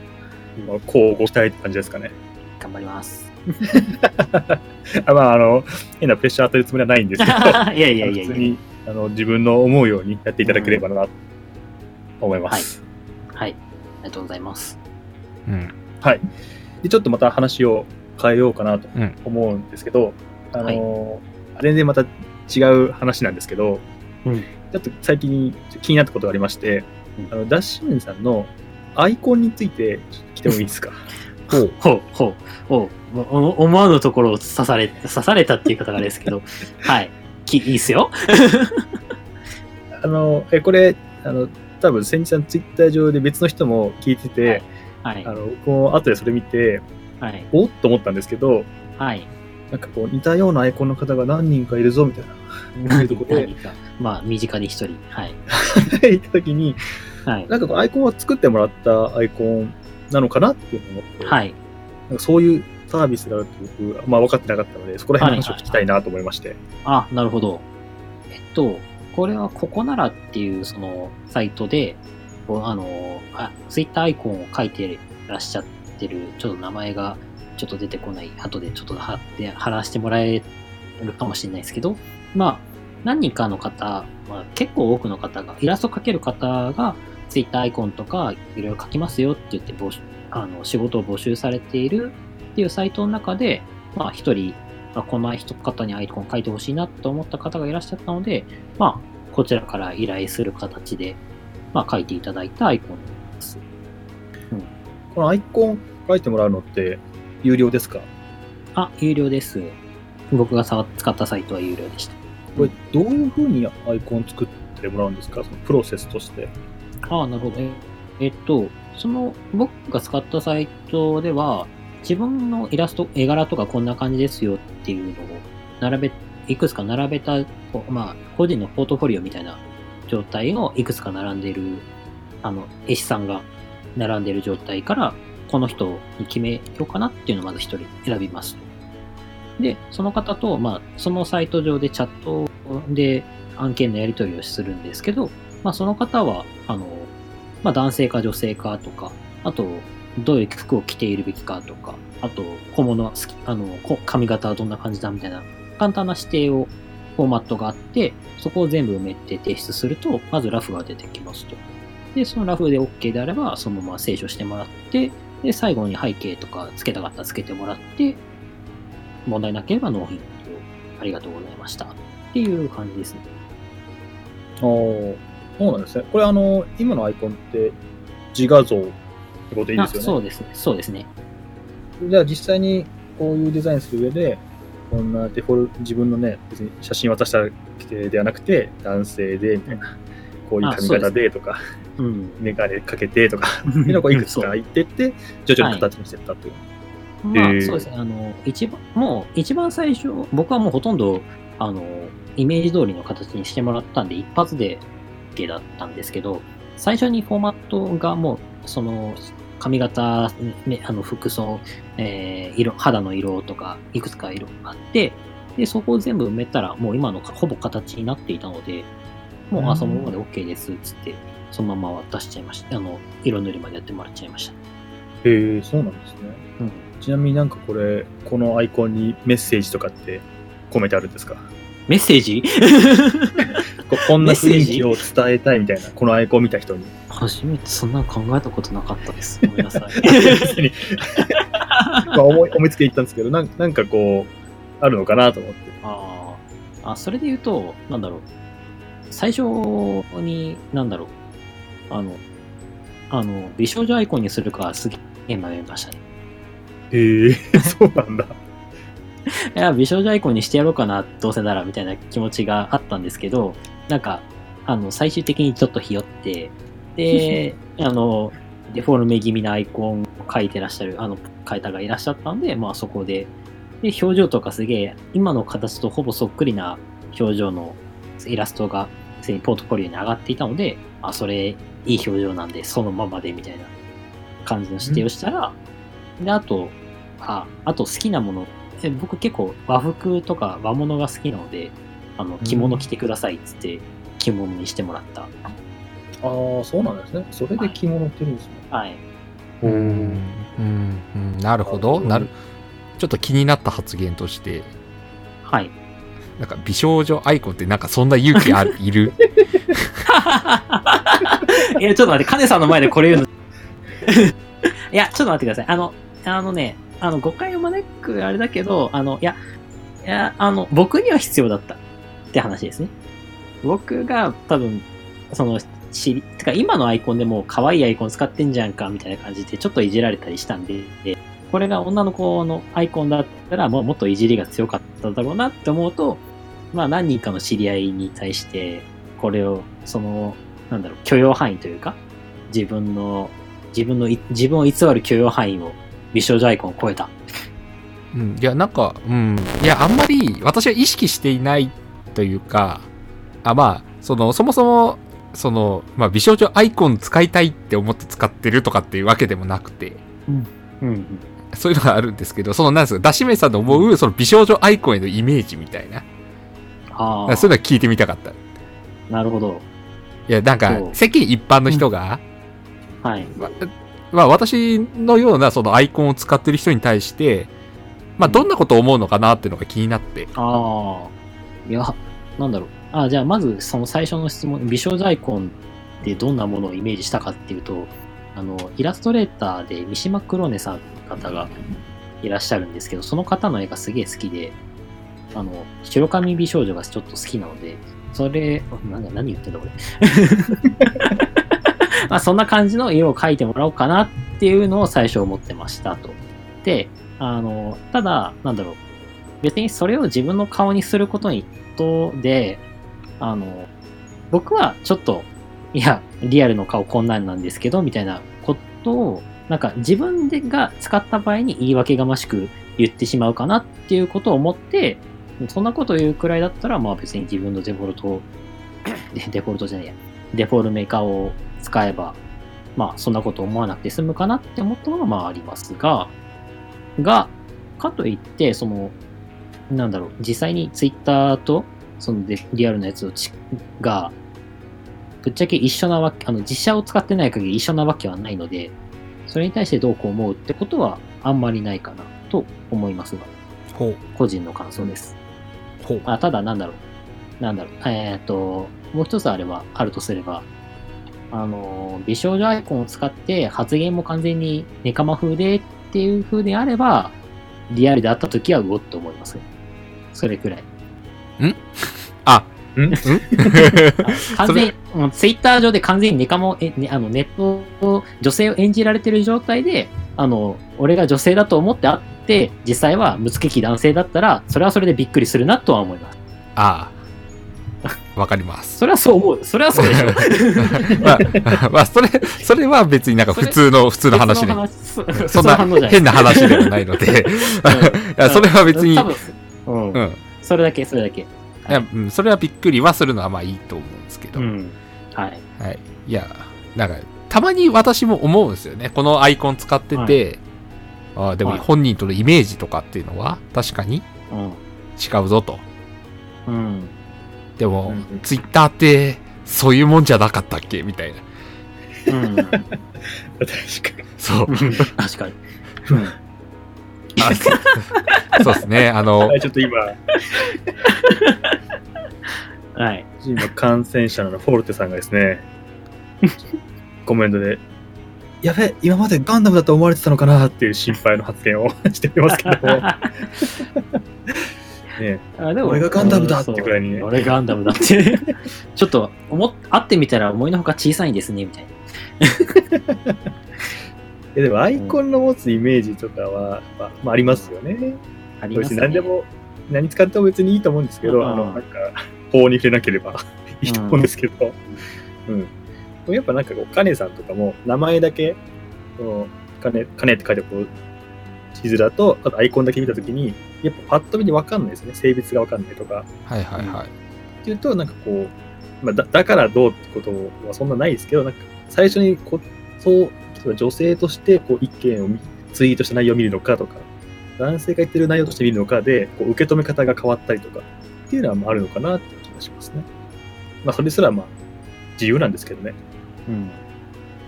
まあ、こうご期待って感じですかね。頑張ります。あまあ、あの、変なプレッシャー当てるつもりはないんですけど、いやいやいやいや普通にあの自分の思うようにやっていただければなと思います。はい。ありがとうございます。うん。で、ちょっとまた話を変えようかなとうん思うんですけど、あの、全然また違う話なんですけど、うんちょっと最近気になったことがありまして、うんあのダッシュメンさんのアイコンについてちょっと聞いてもいいですか？ほう。ほう、ほう、ほう。お思わぬところを刺され、刺されたっていう方があれですけど、はい。きいいっすよ。あの、え、これ、あの、多分先日のツイッター上で別の人も聞いてて、はいはいあ。の、後でそれ見て、はい。おっ？と思ったんですけど、はい。なんかこう、似たようなアイコンの方が何人かいるぞ、みたいな。何とこで何か。まあ、身近に一人。はい。言った時に、はい。なんかこうアイコンは作ってもらったアイコンなのかなっていうのを思って、はい。なんかそういうサービスがあるって僕は、まあ分かってなかったので、そこら辺の話を聞きたいなと思いまして。あ、なるほど。えっと、これはここならっていうそのサイトで、あの、あ、ツイッターアイコンを書いてらっしゃってる、ちょっと名前がちょっと出てこない、後でちょっと貼って、貼らせてもらえるかもしれないですけど、まあ、何人かの方、まあ、結構多くの方が、イラスト描ける方が、ツイッターアイコンとかいろいろ書きますよって言って募集、あの、仕事を募集されているっていうサイトの中で、まあ、一人、まあ、この人方にアイコン書いてほしいなと思った方がいらっしゃったので、まあ、こちらから依頼する形で、まあ、書いていただいたアイコン。このアイコン書いてもらうのって有料ですか？あ、有料です。僕が触っ使ったサイトは有料でした。これどういうふうにアイコン作ってもらうんですか？そのプロセスとして。ああ、なるほど。ええっと、その僕が使ったサイトでは、自分のイラスト、絵柄とかこんな感じですよっていうのを並べ、いくつか並べた、まあ、個人のポートフォリオみたいな状態をいくつか並んでいる、あの、絵師さんが並んでる状態から、この人に決めようかなっていうのをまず一人選びます。で、その方と、まあ、そのサイト上でチャットで案件のやり取りをするんですけど、まあ、その方は、あの、まあ、男性か女性かとか、あと、どういう服を着ているべきかとか、あと、小物好き、あの、髪型はどんな感じだみたいな、簡単な指定を、フォーマットがあって、そこを全部埋めて提出すると、まずラフが出てきますと。で、そのラフで OK であれば、そのまま清書してもらって、で、最後に背景とか付けたかったら付けてもらって、問題なければ納品ありがとうございました。っていう感じですね。ああ、そうなんですね。これあの、今のアイコンって自画像ってことでいいですよね？あそうですね。そうですね。じゃあ実際にこういうデザインする上で、こんなデフォル自分のね、別に写真渡したではなくて、男性で、みたいな、こういう髪型でとか、うん。メガネかけてとか、うのをこういくつか言ってって、徐々に形にしていったっていう。まあ、へーそうですね。あの、一番、もう、一番最初、僕はもうほとんど、あの、イメージ通りの形にしてもらったんで、一発で OK だったんですけど、最初にフォーマットがもう、その、髪型、ね、あの、服装、えー色、肌の色とか、いくつか色があって、で、そこを全部埋めたら、もう今のかほぼ形になっていたので、もう、あ、うんそのままで OK です、つって、そのまま渡しちゃいました。あの、色塗りまでやってもらっちゃいました。へえ、そうなんですね。うん。ちなみになんかこれ、このアイコンにメッセージとかって込めてあるんですか？メッセージ？ここんな雰囲メッセージ？気を伝えたいみたいな、このアイコン見た人に。初めてそんなの考えたことなかったです。ごめんなさい。まあ思い思いつきで言ったんですけどなん、なんかこう、あるのかなと思って。あーあ、それで言うと、なんだろう。最初に、なんだろう。あの、あの、美少女アイコンにするかすげえ迷いましたね。へえ、そうなんだ。いや、美少女アイコンにしてやろうかな、どうせなら、みたいな気持ちがあったんですけど、なんか、あの、最終的にちょっとひよって、で、あの、デフォルメ気味なアイコンを描いてらっしゃる、あの、方がいらっしゃったんで、まあそこで、で、表情とかすげえ、今の形とほぼそっくりな表情のイラストが、すでにポートフォリオに上がっていたので、あ、それ、いい表情なんで、そのままで、みたいな感じの指定をしたら、で、あと、あ、あと好きなもの、え僕結構和服とか和物が好きなので、あの、着物着てくださいっつって、着物にしてもらった。ああ、そうなんですね。それで着物ってるんですね。はい。うん、うん、うん、なるほど。なる。ちょっと気になった発言として、はい。なんか美少女アイコンってなんかそんな勇気ある、いる？いや、ちょっと待って、カネさんの前でこれ言うの。いや、ちょっと待ってください。あの、あのね、あの、誤解を招くあれだけど、あの、いや、いや、あの、僕には必要だったって話ですね。僕が多分、その、知り、てか今のアイコンでも可愛いアイコン使ってんじゃんか、みたいな感じでちょっといじられたりしたんで、これが女の子のアイコンだったらもうもっといじりが強かっただろうなって思うと、まあ何人かの知り合いに対して、これを、その、なんだろう、許容範囲というか、自分の自分のい、自分を偽る許容範囲を美少女アイコンを超えた。うん、いや、なんか、うん。いや、あんまり私は意識していないというか、あ、まあ、その、そもそも、その、まあ、美少女アイコン使いたいって思って使ってるとかっていうわけでもなくて、うん。そういうのがあるんですけど、その、なんですか、ダシメさんの思う、その美少女アイコンへのイメージみたいな。ああ、そういうのは聞いてみたかった。いなるほど。や、なんか世間一般の人が、はい。ままあ、私のようなそのアイコンを使ってる人に対して、まあ、どんなことを思うのかなっていうのが気になって。ああ。いや、なんだろう。あじゃあまずその最初の質問、美少女アイコンってどんなものをイメージしたかっていうと、あの、イラストレーターで三島黒根さんって方がいらっしゃるんですけど、その方の絵がすげえ好きで、あの、白髪美少女がちょっと好きなので、それ、なんだ、何言ってんだ俺。まあそんな感じの色を描いてもらおうかなっていうのを最初思ってましたと。で、あの、ただ、なんだろう。別にそれを自分の顔にすることにとで、あの、僕はちょっと、いや、リアルの顔こんなんなんですけど、みたいなことを、なんか自分でが使った場合に言い訳がましく言ってしまうかなっていうことを思って、そんなこと言うくらいだったら、まあ別に自分のデフォルトを、デ デフォルトじゃないや、デフォルメーカーを使えば、まあそんなこと思わなくて済むかなって思ったのがまあありますが、が、かといって、その、なんだろう、実際にツイッターと、そのでリアルなやつをちが、ぶっちゃけ一緒なわけ、あの、実写を使ってない限り一緒なわけはないので、それに対してどうこう思うってことはあんまりないかなと思いますが、個人の感想です。ほう。あただ、なんだろう。なんだろう。えーっと、もう一つあれば、あるとすれば、あの、美少女アイコンを使って発言も完全にネカマ風でっていう風であれば、リアルであった時はうおっと思います。それくらい。あ、ん？ん？完全に、もうツイッター上で完全にネカマを、えね、あのネットを、女性を演じられてる状態で、あの、俺が女性だと思って会って、実際はむつけき男性だったら、それはそれでびっくりするなとは思います。ああ。わかります。それはそう思う。それはそうでしょ。まあ、まあ、それ、それは別になんか普通の、普通の話ね。そそんな変な話でもないので、いやそれは別に、うんうん。いそれだけ、それだけ。や、うん、それはびっくりはするのはまあいいと思うんですけど、うん。はい。はい。いや、なんか、たまに私も思うんですよね。このアイコン使ってて、ああでもはい本人とのイメージとかっていうのは確かに違うぞと。うん。うん。でも、うんうんツイッターってそういうもんじゃなかったっけ？みたいな。うん。確かに。そう。確かに。うん。あそう そうですね。あのは、いちょっと今、はい。今感染者のフォルテさんがですね、コメントで、やべ、今までガンダムだと思われてたのかなっていう心配の発言を しておりますけども、ね、あでも俺がガンダムだってくらいにね俺がガンダムだって。ちょっと、思っ、会ってみたら思いのほか小さいんですね、みたいな。えでもアイコンの持つイメージとかは、まあまあ、ありますよね。別ありますね。に何でも、何使っても別にいいと思うんですけど、うんあの、なんか、法に触れなければいいと思うんですけど、うん。でもやっぱなんかこう、カネさんとかも、名前だけ、カネ、カネって書いてこう、地図だと、あとアイコンだけ見たときに、やっぱパッと見でわかんないですね。性別がわかんないとか。はいはいはい。っていうと、なんかこう、まあ、だだからどうってことはそんなないですけど、なんか最初にこそう、例えば女性としてこう意見を見ツイートした内容を見るのかとか、男性が言ってる内容として見るのかで、こう受け止め方が変わったりとかっていうのはまああるのかなっていう気がしますね。まあ、それすらまあ自由なんですけどね。うん。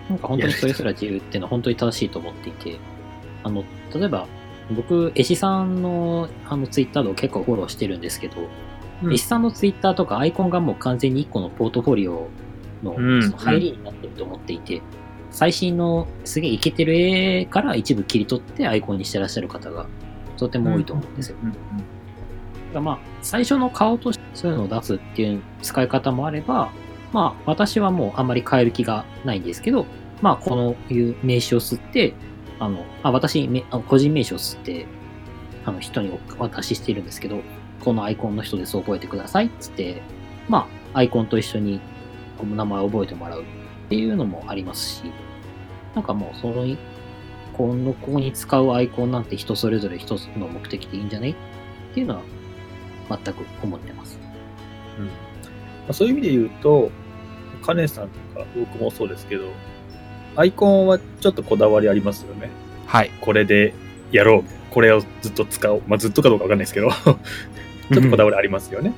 なんか本当にそれすら自由っていうのは本当に正しいと思っていて、あの、例えば、僕、絵師さんのあのツイッターを結構フォローしてるんですけど、うん絵師さんのツイッターとかアイコンがもう完全に1個のポートフォリオのうんその入りになってると思っていて、最新のすげえイケてる絵から一部切り取ってアイコンにしてらっしゃる方がとても多いと思うんですよ。うんだからまあ、最初の顔としてそういうのを出すっていう使い方もあれば、まあ、私はもうあんまり変える気がないんですけど、まあ、このいう名詞を吸って、あの、あ私、め個人名詞を吸って、あの、人にお渡ししているんですけど、このアイコンの人です覚えてくださいっつって、まあ、アイコンと一緒にこの名前を覚えてもらうっていうのもありますし、なんかもうその、この、ここに使うアイコンなんて人それぞれ一つの目的でいいんじゃない？っていうのは全く思ってます。うんまあ、そういう意味で言うと、カネさんとか僕もそうですけど、アイコンはちょっとこだわりありますよね。はい。これでやろう。これをずっと使おう。まあ、ずっとかどうかわかんないですけど、ちょっとこだわりありますよね。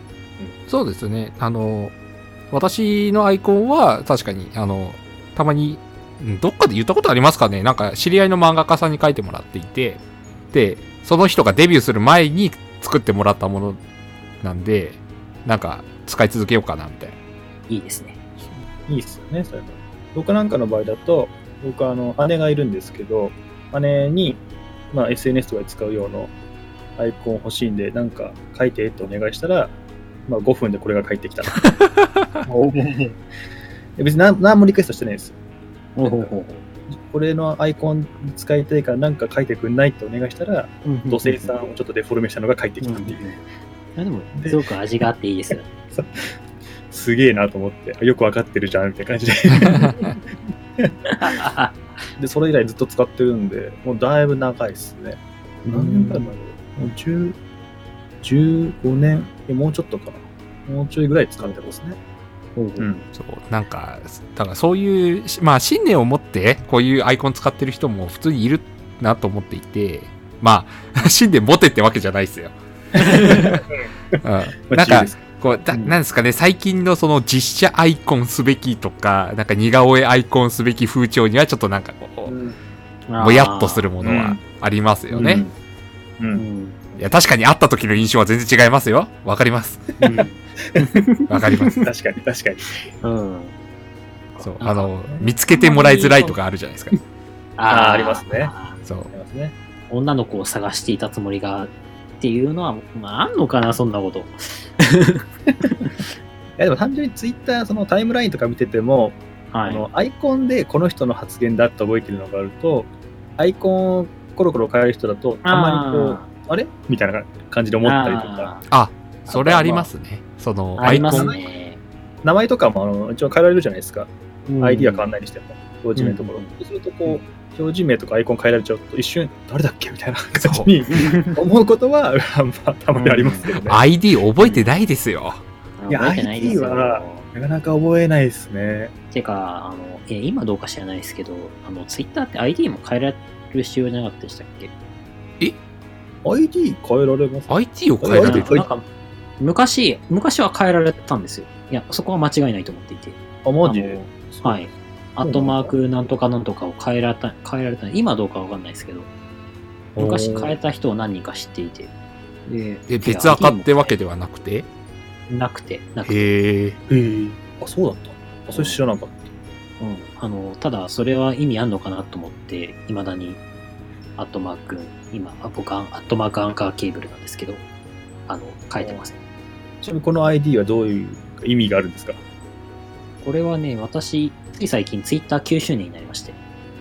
そうですね。あの、私のアイコンは確かに、あの、たまに、うんどっかで言ったことありますかねなんか知り合いの漫画家さんに書いてもらっていて、で、その人がデビューする前に作ってもらったものなんで、なんか使い続けようかな、みたいな。いいですね。いいっすよね、それも。僕なんかの場合だと、僕はあの姉がいるんですけど、姉に、まあ、SNS とかで使う用のアイコン欲しいんで、なんか書いてってお願いしたら、まあ、5分でこれが返ってきた。別に何何もリクエストしてないです。ほうほうほうこれのアイコン使いたいからなんか書いてくんないってお願いしたら。土星さんをちょっとデフォルメしたのが返ってきたっていう。でも、すごく味があっていいですよね。すげえなと思って、あよくわかってるじゃんって感じで。で、それ以来ずっと使ってるんで、もうだいぶ長いですね。何年間だろう。もう10、15年、えもうちょっとかな。もうちょいぐらい使ってますね。ほうん。そう、なんか、だからそういう、まあ信念を持ってこういうアイコン使ってる人も普通にいるなと思っていて、まあ、信念持てってわけじゃないですよ。うん、まなんかこう、だうんなんですかね、最近のその実写アイコンすべきとか、なんか似顔絵アイコンすべき風潮にはちょっとなんかこう、うんもやっとするものはうんありますよね。うん。う。うんん。いや、確かに会った時の印象は全然違いますよ。わかります。わかります。確かに、確かに。うん。そう、あの、見つけてもらいづらいとかあるじゃないですか。あーありますねそう。ありますね。女の子を探していたつもりが、っていうのは、まあ、あんのかな、そんなこと。いやでも単純にツイッター、そのタイムラインとか見てても、はい。あのアイコンでこの人の発言だって覚えてるのがあると、アイコンをコロコロ変える人だと、たまにこう、あれ？みたいな感じで思ったりとか、あそれありますね。その、アイコン。ね。名前とかもあの一応変えられるじゃないですか。うん ID は変わんないにしても、表示名のところ。うんそうすると、こう、表示名とかアイコン変えられちゃうと、一瞬、誰だっけみたいな感じに思うことは、まあ、たまにありますけどね。ID 覚えてないですよ。いや覚えてないですよ ID はなかなか覚えないですね。てか、あの、え今どうか知らないですけど、あの、ツイッターって ID も変えられる仕様じゃなかったでしたっけ？ID 変えられます？IT を変えられる。はいなんか、昔、昔は変えられたんですよ。いや、そこは間違いないと思っていて。あ、マジ？はい。アットマークなんとかなんとかを変えられた、変えられた、今どうかわかんないですけど、昔変えた人を何人か知っていて。で、で、別赤ってわけではなくて？なくて、なくて。へえ。へえ。あ、そうだった。あ、それ知らなかっうん。あの、ただ、それは意味あんのかなと思って、未だに、アットマーク、今、あ僕はアットマークアンカーケーブルなんですけど、あの、変えてません。た。ちなみにこの ID はどういう意味があるんですか？これはね、私、つい最近ツイッター9周年になりまして、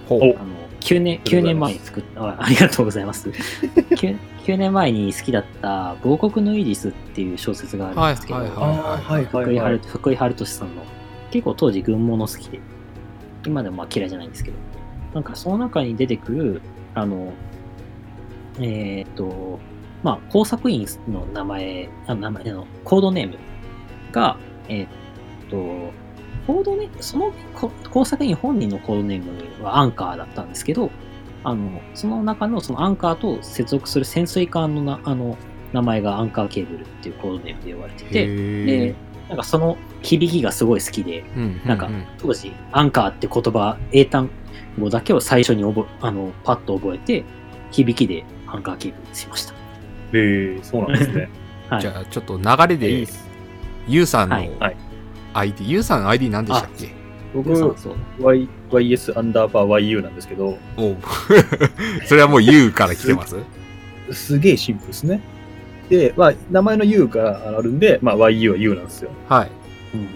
ほう。おあの、9年、9年前に作った、あありがとうございます。9, 9 年前に好きだった、亡国のイリスっていう小説があるんですけど、はいはいああ、はい福井春福井春俊さんの、結構当時軍物好きで、今でもまあ嫌いじゃないんですけど、なんかその中に出てくる、あの、えーっと、まあ、工作員の名前、あ名前のコードネームが、えーっと、コードネそのこ工作員本人のコードネームはアンカーだったんですけど、あの、その中のそのアンカーと接続する潜水艦のなあの名前がアンカーケーブルっていうコードネームで呼ばれてて、へでえ。、なんかその響きがすごい好きで、うんなんか当時、アンカーって言葉、英単語だけを最初に覚え、あの、パッと覚えて、響きでアンカーケーブルにしました。へえ、そうなんですね。はい。じゃあ、ちょっと流れいいでゆうさんのはいはい ID、ゆうさんの ID 何でしたっけ？僕、y YS アンダーバー YU なんですけど、おう それはもう U から来てます？すげえシンプルですね。で、まあ、名前の U があるんで、まあ、YU は U なんですよ。はい。うん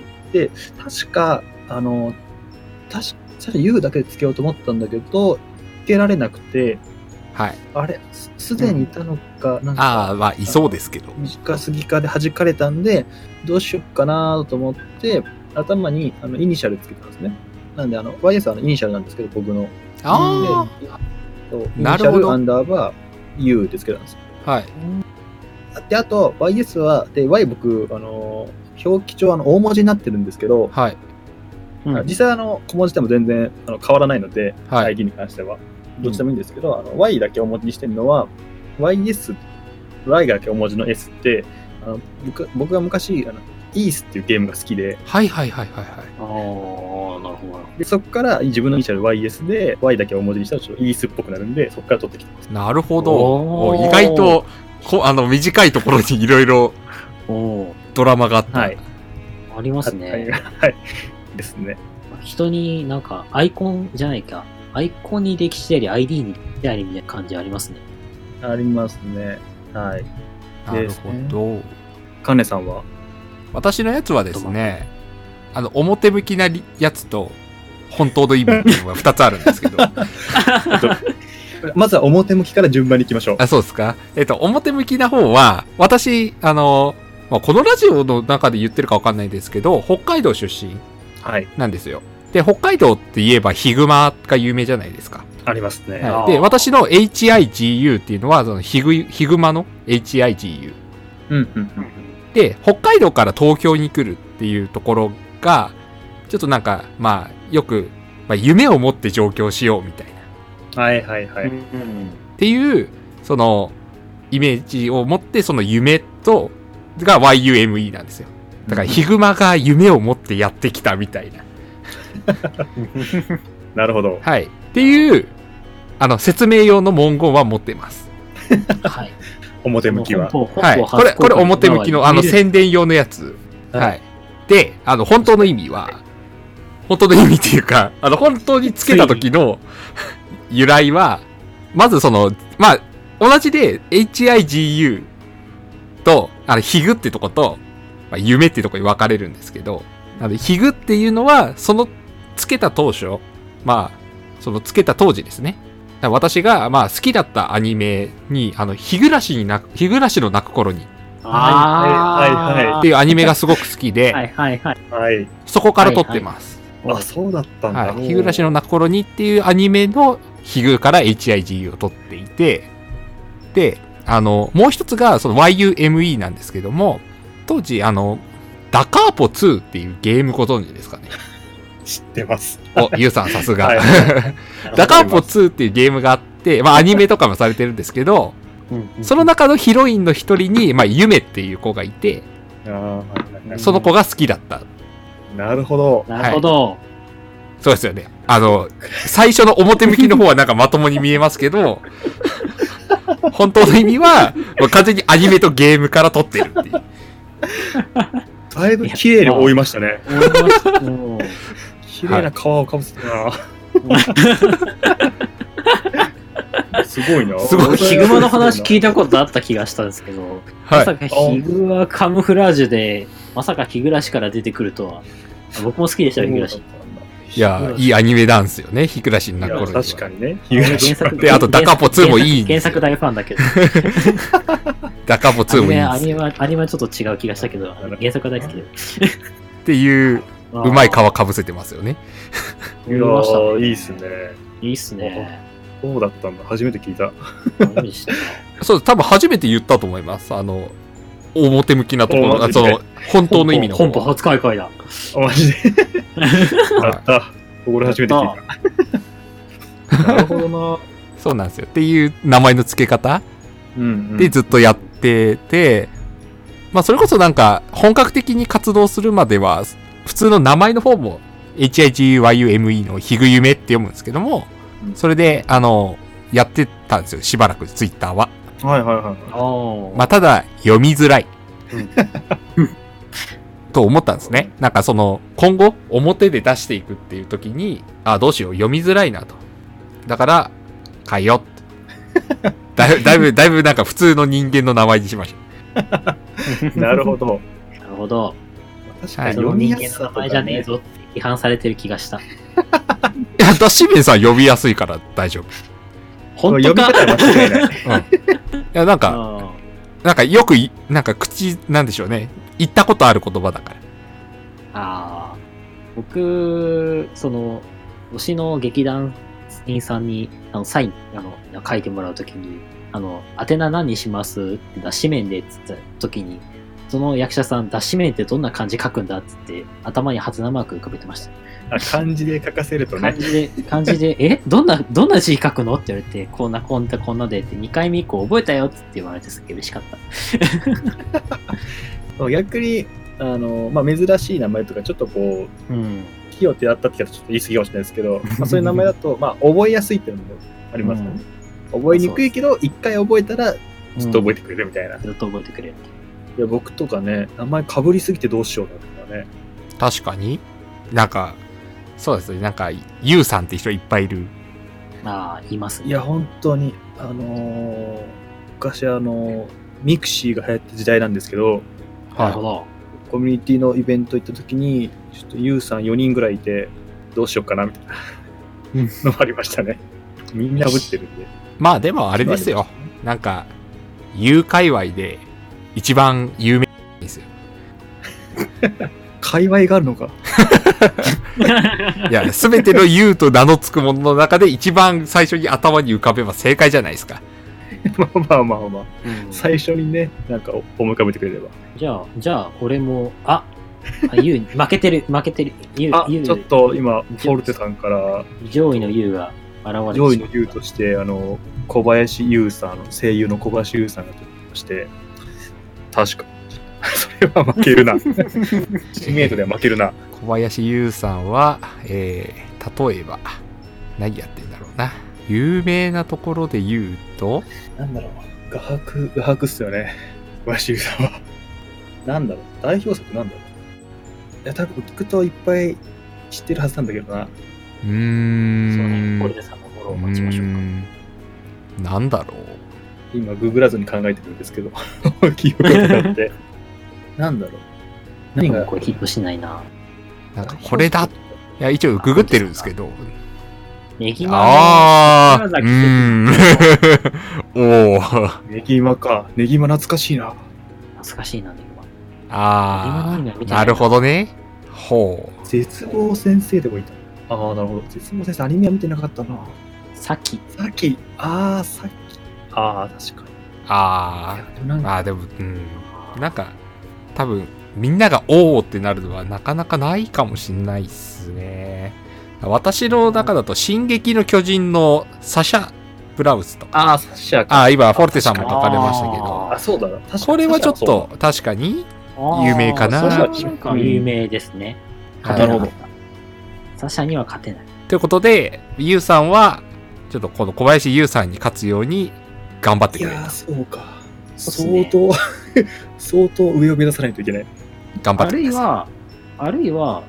確か、あの、確か、U だけでつけようと思ったんだけど、つけられなくて、はい。あれ、すすでにいたのか、なんああ、か、まあ、いそうですけど。短すぎかで弾かれたんで、どうしよっかなと思って、頭にあのイニシャルつけたんですね。なんで、あの、YS はあのイニシャルなんですけど、僕の。あそうイニシなるほどャルアンダーバー U でつけたんですはい。で、あと、YS は、で、Y 僕、あの、表記帳あの大文字になってるんですけど、はい。うん実際あの小文字でも全然あの変わらないので、はい ID に関しては。どっちでもいいんですけど、あの Y だけ大文字にしてるのは、YS、Y だけ大文字の S って、あの僕僕が昔あの、イースっていうゲームが好きで、はいはいはいはいはい。ああ、なるほど。でそこから自分のイニシャル YS で、Y だけ大文字にしたらちょっとイースっぽくなるんで、そこから取ってきてます。なるほど。おーお意外と、こあの、短いところにいろいろおおドラマがあった。はい。ありますはい。ね。はい。ですね。人になんかアイコンじゃないか。アイコンに歴史であり ID に歴史でありみたいな感じありますね。ありますね。はい。なるほど。カネさんは？私のやつはですね、あの、表向きなりやつと、本当の意味っていうのが2つあるんですけど。まずは表向きから順番に行きましょう。あ、そうですか？えっと、表向きな方は、私、あの、まあ、このラジオの中で言ってるかわかんないですけど、北海道出身はい。なんですよ。で、北海道って言えばヒグマが有名じゃないですか。ありますね。はい、で、私の HIGU っていうのは、そのヒグ、ヒグマの HIGU。うんうんうん。で、北海道から東京に来るっていうところが、ちょっとなんか、まあ、よく、まあ、夢を持って上京しようみたいな。はいはいはい。うんっていう、その、イメージを持って、その夢と、が YUME なんですよ。だから、ヒグマが夢を持ってやってきたみたいな。なるほど。はい。っていう、あの、説明用の文言は持ってます。はい。表向きは。はい。これ、これ表向きの、あの、せ宣伝用のやつ。はいはい。で、あの、本当の意味は、本当の意味っていうか、あの、本当につけた時の由来は、まずその、まあ、同じで HIGU と、あの、ヒグってとこと、まあ、夢ってとこに分かれるんですけど、なので、ヒグっていうのは、その、つけた当初、まあ、そのつけた当時ですね。私が、まあ、好きだったアニメに、あの、日暮らしに泣く、日暮らしの泣く頃に、あはいはいはいっていうアニメがすごく好きで、はいはいはい。はい。そこから撮ってます。あ、そうだったんだ。はい。日暮らしの泣く頃にっていうアニメのヒグから HIG を撮っていて、で、あの、もう一つがその YUME なんですけども、当時、あの、ダカーポ2っていうゲームご存知ですかね。知ってます。お、ゆうさんさすが。はい ダカーポ2っていうゲームがあって、まあアニメとかもされてるんですけど、その中のヒロインの一人に、まあ、ゆめっていう子がいて、その子が好きだった。なるほど。なるほど。そうですよね。あの、最初の表向きの方はなんかまともに見えますけど、本当の意味は、完全にアニメとゲームから撮ってるっていう。だいぶ綺麗に覆いましたね。綺麗な皮をかぶせたな。すごいな。すごいヒグマの話聞いたことあった気がしたんですけど、はい。まさかヒグはカムフラージュで、まさか日暮らしから出てくるとは。僕も好きでしたよ、日暮らし。いや、いいアニメなんですよね。日暮らしにいやなる頃。確かにね。原作であとダカポ2もいい原作大ファンだけど。ダカポ2もいいんア。ニメはアニメはちょっと違う気がしたけど、原作は大好きで。っていう、うまい皮かぶせてますよね。い や見ましたねーいいっすね。いいっすね。そうだったんだ。初めて聞いた。そう、多分初めて言ったと思います。あの、表向きなところ、表であその、本当の意味の。本邦初開会だ。あマジで？やった。これ初めて聞いた。なるほどな。そうなんですよ。っていう名前の付け方うんうんでずっとやってて、まあそれこそなんか本格的に活動するまでは、普通の名前の方も HIGYUME のヒグユメって読むんですけどもう、んそれで、あの、やってたんですよ。しばらくツイッターは。はいはいはい。まあただ、読みづらい。うんと思ったんですね。なんかその、今後、表で出していくっていう時に、あ、どうしよう、読みづらいなと。だから、変えようって。だいぶ、だいぶ、だいぶなんか普通の人間の名前にしました。なるほど。なるほど。確かに読み人間の名やすさとか前じゃねえね。ぞって批判されてる気がした。いや、ダッシュメンさん呼びやすいから大丈夫。本当か読み方は間違いない。いや、なんか、あなんかよくい、なんか口、なんでしょうね。言ったことある言葉だから。あ僕、その、推しの劇団員さんに、あの、サイン、あの、書いてもらうときに、あの、宛名何にします？って脱紙面でっつった時に、その役者さん、脱紙面ってどんな漢字書くんだっつって、頭に初名マーク浮かべてました。あ漢字で書かせるとね。漢字で、漢字で、え？どんな、どんな字書くの？って言われて、こんな、こんな、こんなでって、2回目以降覚えたよっつって言われてすっげえ嬉しかった。逆に、あの、まあ、珍しい名前とか、ちょっとこう、うん。企業ってやったって言ったらちょっと言い過ぎかもしれないですけど、まあ、そういう名前だと、まあ、覚えやすいっていうのもありますよね。覚えにくいけど、一回覚えたら、ずっと覚えてくれるみたいな。いずっと覚えてくれる。や、僕とかね、名前かぶりすぎてどうしようだとかね。確かに。なんか、そうですね。なんか、ゆうさんって人いっぱいいる。まあ、言いますね。いや、本当に、あのー昔あのーミクシーが流行った時代なんですけど、はなるほど。コミュニティのイベント行った時に、ちょっとユウさん4人ぐらいいて、どうしようかなみたいなのもありましたね。みんなぶってるんで。い。まあでもあれですよ。なんか、ゆう界隈で一番有名ですよ。界隈があるのか。いや、すべてのゆうと名の付くものの中で一番最初に頭に浮かべば正解じゃないですか。まあまあまあまあ。うん最初にね、なんか思い浮かべてくれれば。じゃあ、じゃあ、俺も、あ、あユウ、負けてる、負けてる。ユウあ、ちょっと今、フォルテさんから上位のユウが現れて上位の優として、あの、小林優さん、声優の小林優さんが出てまして、確かに。それは負けるな。知名度では負けるな。小林優さんは、えー、例えば、何やってんだろうな。有名なところで言うと、なんだろう。画伯、画伯っすよね。小林優さんは。なんだろう。代表作なんだろう。いや、多分聞くといっぱい知ってるはずなんだけどな。うーん。そうね、ポルテさんのフォローを待ちましょうか。なんだろう。今、ググらずに考えてるんですけど。記憶がなって。なんだろう。何が？これヒットしないな。なんかこれだ。いや、一応ググってるんですけど。ネギマああ、うん。おお。ネギマか。ネギマ懐かしいな。懐かしいな、ネギマ。ああ、なるほどね。ほう。絶望先生でもいた。ああ、なるほど。絶望先生、アニメは見てなかったな。さっき、さっき、ああ、さっき。ああ、確かに。あいやでもなんあ、かああ、でも、うん。なんか、多分、みんながおおってなるのはなかなかないかもしんないっすね。私の中だと、進撃の巨人のサシャ・ブラウスとか。ああ、サッシャ。ああ、今、フォルテさんも書かれましたけど。あ、そうだな。確かにこれはちょっと、確かに、有名かなサシャなんか有名ですね。はいなるほどサシャには勝てない。ということで、ユウさんは、ちょっとこの小林ユウさんに勝つように頑張ってくれるいやー、。そうか。そうっすね相当、相当上を目指さないといけない。あ頑張ってくださるいは、あるいは、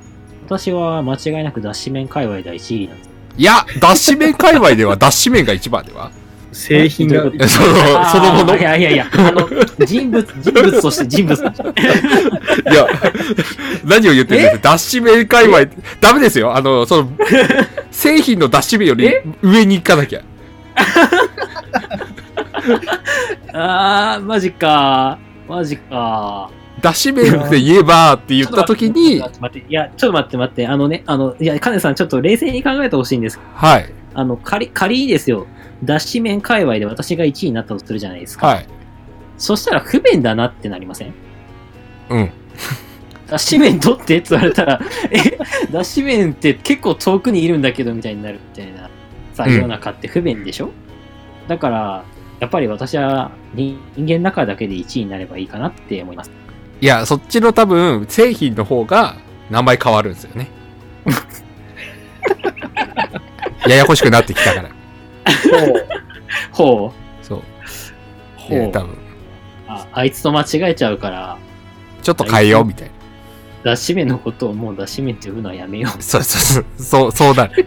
私は間違いなく脱脂面界隈第1位なんです。い。いや、脱脂面界隈では 脱脂面が一番では製品がその、そのもの？いやいやいや、あの、人物、人物として人物として。いや、何を言ってるんですか脱脂面界隈、ダメですよ。あの、その、製品の脱脂面よりえ？上に行かなきゃ。あー、マジか。マジか。脱脂面って言えばって言った時にいや、ちょっと待って待って、あのね、あの、いや、カネさん、ちょっと冷静に考えてほしいんです。はい、あの、仮、仮にですよ、脱脂面界隈で私が1位になったとするじゃないですか。はい。そしたら不便だなってなりません？うん。脱脂面取ってって言われたら、え、脱脂面って結構遠くにいるんだけどみたいになるみたいな、さ、うん世の中って不便でしょ？だから、やっぱり私は人間の中だけで1位になればいいかなって思います。いや、そっちの多分、製品の方が名前変わるんですよね。ややこしくなってきたから。そう。ほう。そう。ほう多分、ああいつと間違えちゃうから、ちょっと変えようみたいな。脱脂面のことをもう脱脂面って呼ぶのはやめよう。そうそうそう、そう、そうなる。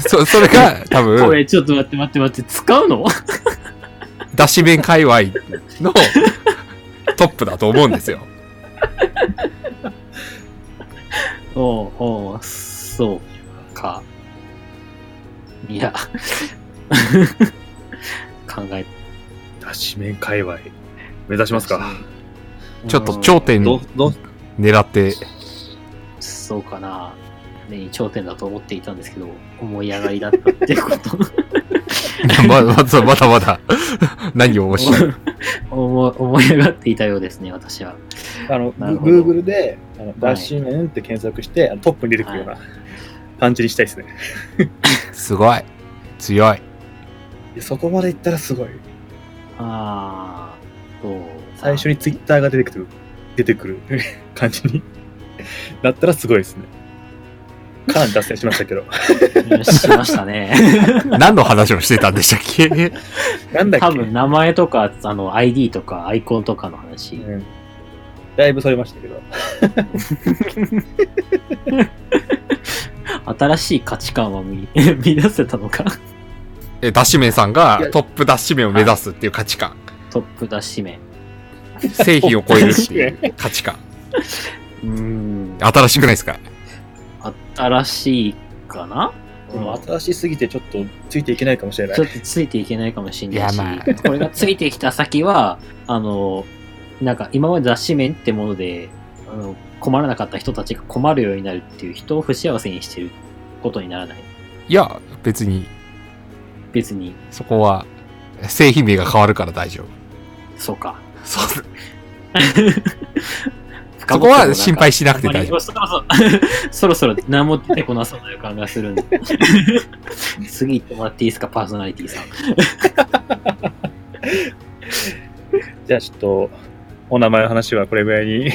そ、それが多こ分、れ、ちょっと待って待って待って、使うの？脱脂面界隈のトップだと思うんですよ。おうおうそうか。いや、考え脱脂面界隈。目指しますか？ちょっと頂点ど、ど、狙って、そうかな。ね、頂点だと思っていたんですけど、思い上がりだったってこと。ままだまだまだ、何をおっしゃる。思思い上がっていたようですね、私は。あの、Google で、あのダッシュメンって検索して、トップに出てくるような感じにしたいですね。すごい。強い。でそこまでいったらすごい。あー、そう。最初に Twitter が出てくる、出てくる感じになったらすごいですね。かなり脱線しましたけど。うんしましたね。何の話をしてたんでしたっけ？なんだっけ？多分名前とか、あの、ID とかアイコンとかの話。うん。だいぶそれましたけど。新しい価値観は見見出せたのか？え、ダッシュメンさんがトップダッシュメンを目指すっていう価値観。トップ出し面。製品を超えるっていう価値観。うーん。新しくないですか？新しいかな？でも新しすぎてちょっとついていけないかもしれないちょ。っとついていけないかもしれないし、いやまあこれがついてきた先は、あの、なんか今まで雑誌面ってもので、あの困らなかった人たちが困るようになるっていう人を不幸せにしてることにならない？いや、別に、別に、そこは、製品名が変わるから大丈夫。そうか。そう。そこは心配しなくて大丈夫。そろそろ、そろそろ何も出てこなそうな予感がするんで。次行ってもらっていいですか、パーソナリティさん。じゃあちょっと、お名前の話はこれぐらいに。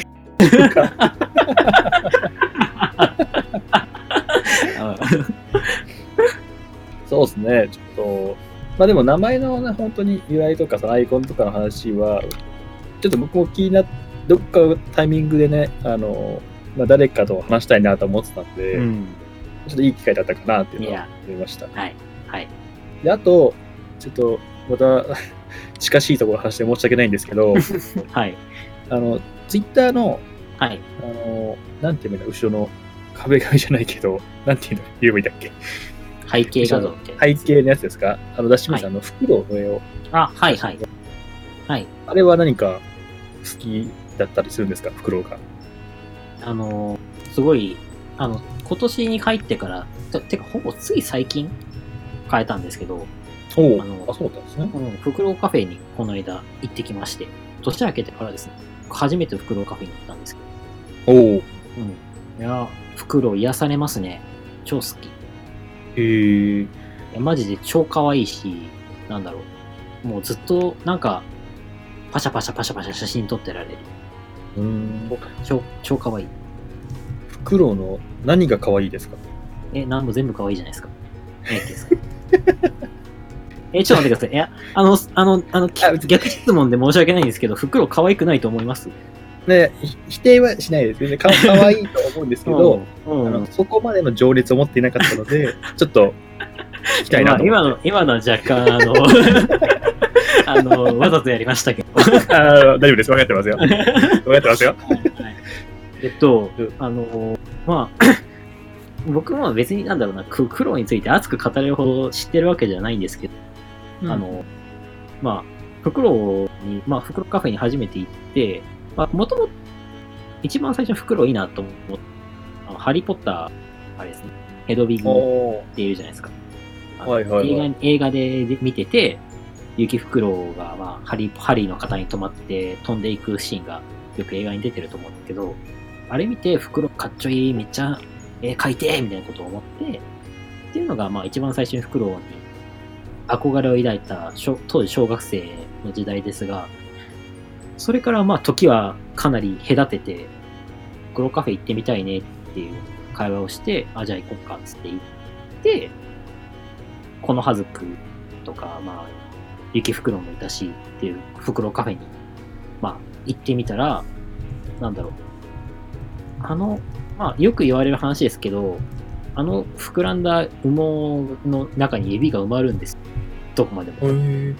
そうですね、ちょっと、まあでも名前のね、本当に由来とかそのアイコンとかの話は、ちょっと僕も気になっどっかのタイミングでね、あの、まあ、誰かと話したいなと思ってたんで、うん。ちょっといい機会だったかなっていうのは思いました。はい。はい。で、あと、ちょっと、また、近しいところの話で申し訳ないんですけど、はい。あの、ツイッターの、はい。あの、なんて言うんだ、後ろの壁紙じゃないけど、なんて言うんだ、言えばいいんだっけ。背景画像みたいな。背景のやつですか？あの、ダッシュメンさんの袋の絵を、あ、はいはい。はい。あれは何か好きだったりするんですか？袋が。あの、すごい、あの、今年に入ってから、ててか、ほぼつい最近変えたんですけど、おお、あのあ、そうだったんですね。うん、フクロウカフェにこの間行ってきまして、年明けてからですね、初めてフクロウカフェに行ったんですけおお、ど、うん。いや、フクロウ癒されますね。超好き。いへえ、やマジで超可愛いし、なんだろう。もうずっと、なんか、パシャパシャパシャパシャ写真撮ってられる。うーん。超、超可愛い。袋の何が可愛いですか？え、なんも全部可愛いじゃないですか。え、ですか。え、ちょっと待ってください。いや、あの、あの、あの、逆質問で申し訳ないんですけど、袋可愛くないと思います？ね、ひ否定はしないです。全然か 可愛いと思うんですけど、うん、うん。そこまでの情熱を持っていなかったので、ちょっと 聞きたいなと。今の、今のは若干、あの、あの、わざとやりましたけど。大丈夫です。分かってますよ。分かってますよ。えっとうん、あの、まあ、僕も別になんだろうな、く黒について熱く語れるほど知ってるわけじゃないんですけど、あの、まあ、フクロウに、まあ、フクロウカフェに初めて行って、まあ、もともと、一番最初フクロウいいなと思って、あのハリーポッター、あれですね、ヘドビグっおていうじゃないですか。はいはい映画映画で見てて、雪フクロウが、まあ、ハリー、ハリーの方に止まって飛んでいくシーンがよく映画に出てると思うんですけど、あれ見て、フクロウかっちょいい、めっちゃ、えー描いてみたいなことを思って、っていうのが、まあ、一番最初にフクロウに憧れを抱いた当時小学生の時代ですが、それからまあ時はかなり隔てて、グロカフェ行ってみたいねっていう会話をして、あ、じゃあ行こうかっつって行って、このはずくとか、まあ、雪袋もいたしっていう袋カフェに、まあ行ってみたら、なんだろう。あの、まあよく言われる話ですけど、あの膨らんだ羽毛の中に指が埋まるんです。どこまでも。へえ、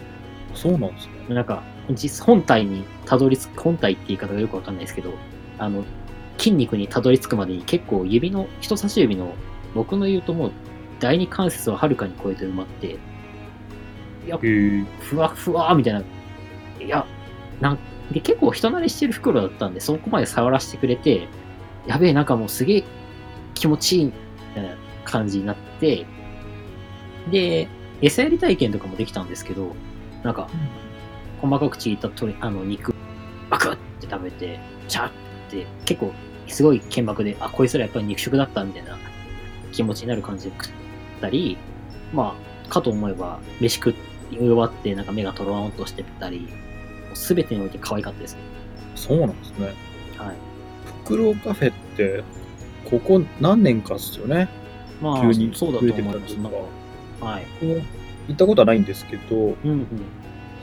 そうなんですね。なんか、実本体にたどり着く、本体って言い方がよくわかんないですけど、あの、筋肉にたどり着くまでに結構指の、人差し指の、僕の言うともう、第二関節をはるかに超えて埋まって、いや、ふわふわみたいな、いや、なん、で、結構人慣れしてる袋だったんで、そこまで触らせてくれて、やべえ、なんかもうすげえ気持ちいいみたいな感じになって、で、餌やり体験とかもできたんですけど、なんか、細かくちぎった鶏あの肉、バクって食べて、チャーって、結構、すごい剣幕で、あ、こいつらやっぱり肉食だったみたいな気持ちになる感じで食ったり、まあ、かと思えば、飯食い終わって、なんか目がトローンとしてたり、すべてにおいて可愛かったですね。そうなんですね。はい。フクロウカフェって、ここ何年かですよね？まあ急に、そうだと思います。増えてきたなんかとはい。行ったことはないんですけど、うんうん。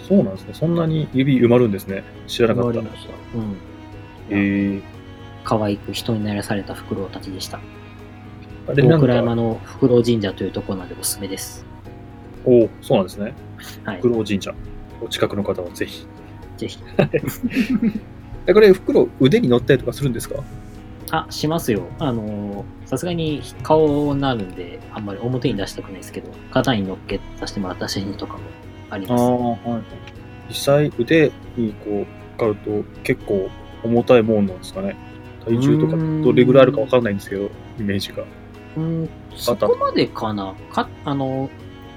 そうなんですね。そんなに指埋まるんですね。知らなかった。わりました。うん。えー、可愛く人にならされたフクロウたちでした。あれ大倉山か、のフクロウ神社というところなんでおすすめです。おそうなんですね。はいフク。ロウ神社。お近くの方はぜひ。ぜひ。えこれ、フクロウ腕に乗ったりとかするんですか？あ、しますよ。あのー、さすがに顔になるんで、あんまり表に出したくないですけど、肩に乗っけさせてもらった写真とかもあります。はい。実際、腕にこう、かかると結構重たいもんなんですかね。体重とかどれぐらいあるかわかんないんですけど、イメージが。うん、そこまでかな。か、あの、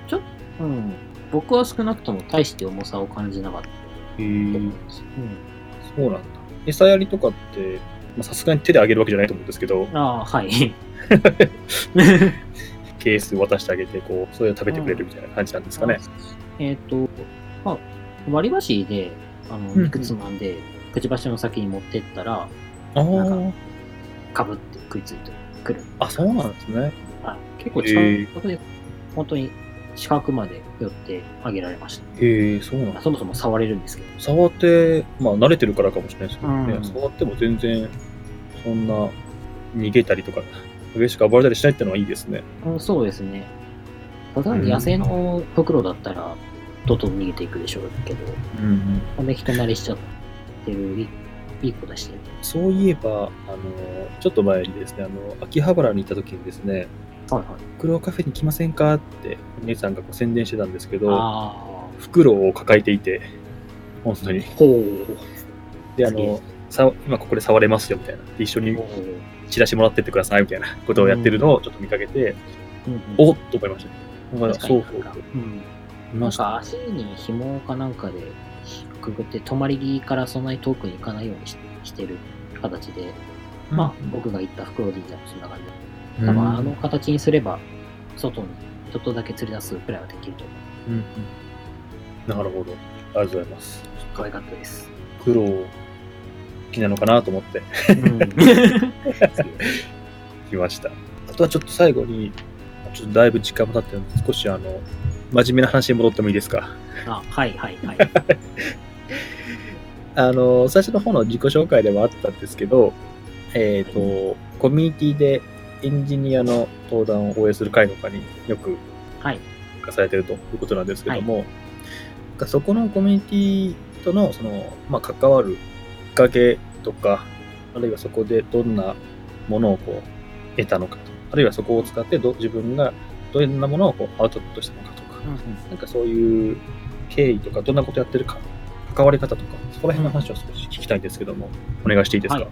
ちょっうん。僕は少なくとも大して重さを感じなかったへとー思います。うん。そうなんだ。餌やりとかって、まあさすがに手であげるわけじゃないと思うんですけど、ああ、はい。ケース渡してあげて、こう、それを食べてくれるみたいな感じなんですかね。えっ、と、まあ、割り箸で、あの、うん肉つまんで、くちばしの先に持ってったら、あなんあ、かぶって食いついてくる。あ、そうなんですね。はい。結構へ近ーくで、本当に近くまで寄ってあげられました。へえ、そうなんだ。そもそも触れるんですけど。触って、まあ慣れてるからかもしれないですけどね、うん触っても全然、そんな逃げたりとか、激しく暴れたりしないってのはいいですね。うん、そうですね。ただ野生のフクロウだったら、どんどん逃げていくでしょうけど、うんうん、人慣れしちゃってる、いいいい子でしたよ。そういえば、あの、ちょっと前にですね、あの、秋葉原に行った時にですね。フクロウカフェに来ませんか？って、お姉さんがこう宣伝してたんですけど、あフクロウを抱えていて、本当に。あ。ほで、あの、さ今ここで触れますよみたいな。で一緒う。にチラシもらってってくださいみたいな ことをやってるのをちょっと見かけて、うんうんおっと思いましたね。だかそうそうそう。うん。いなん。か足に紐かなんかでくぐって、泊まり木からそんなに遠くに行かないようにししてる形で、まあ、僕が行った袋神社もそんな感多分あの形にすれば、外にちょっとだけ釣り出すくらいはできると思う。うんうんなるほど。ありがとうございます。可愛かったです。黒好きなのかなと思ってうん。来ました。あとはちょっと最後に、ちょっとだいぶ時間も経ってるので、少しあの、真面目な話に戻ってもいいですか？あ、はいはいはい。あの、最初の方の自己紹介ではあったんですけど、えっ、と、コミュニティでエンジニアの登壇を応援する会とかによくはい。参加されてるということなんですけども、なんかそこのコミュニティとのその、まあ、関わるきっかけとか、あるいはそこでどんなものをこう得たのかと、あるいはそこを使ってど自分がどんなものをこうアウトプットしたのかとか、なんかそういう経緯とか、どんなことやってるか、関わり方とか、そこら辺の話を少し聞きたいんですけども、お願いしていいですか？はい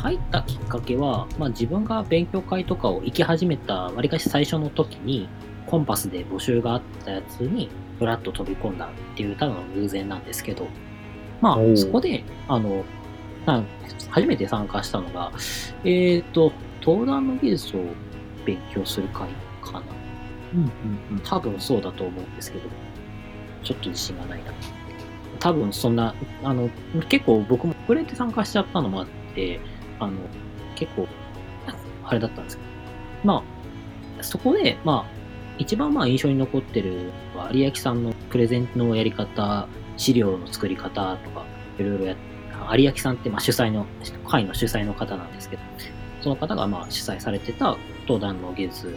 入ったきっかけは、まあ、自分が勉強会とかを行き始めたわりかし最初の時にコンパスで募集があったやつにブラッと飛び込んだっていうただの偶然なんですけどまあそこであの初めて参加したのがえっ、と登壇の技術を勉強する会かな。うんうんうん。多分そうだと思うんですけどちょっと自信がないな。多分そんなあの結構僕も遅れて参加しちゃったのもあってあの、結構、あれだったんですけど。まあ、そこで、まあ、一番まあ印象に残ってるのは有明さんのプレゼンのやり方、資料の作り方とか、いろいろやっ有明さんってまあ主催の、会の主催の方なんですけど、その方がまあ主催されてた登壇の技術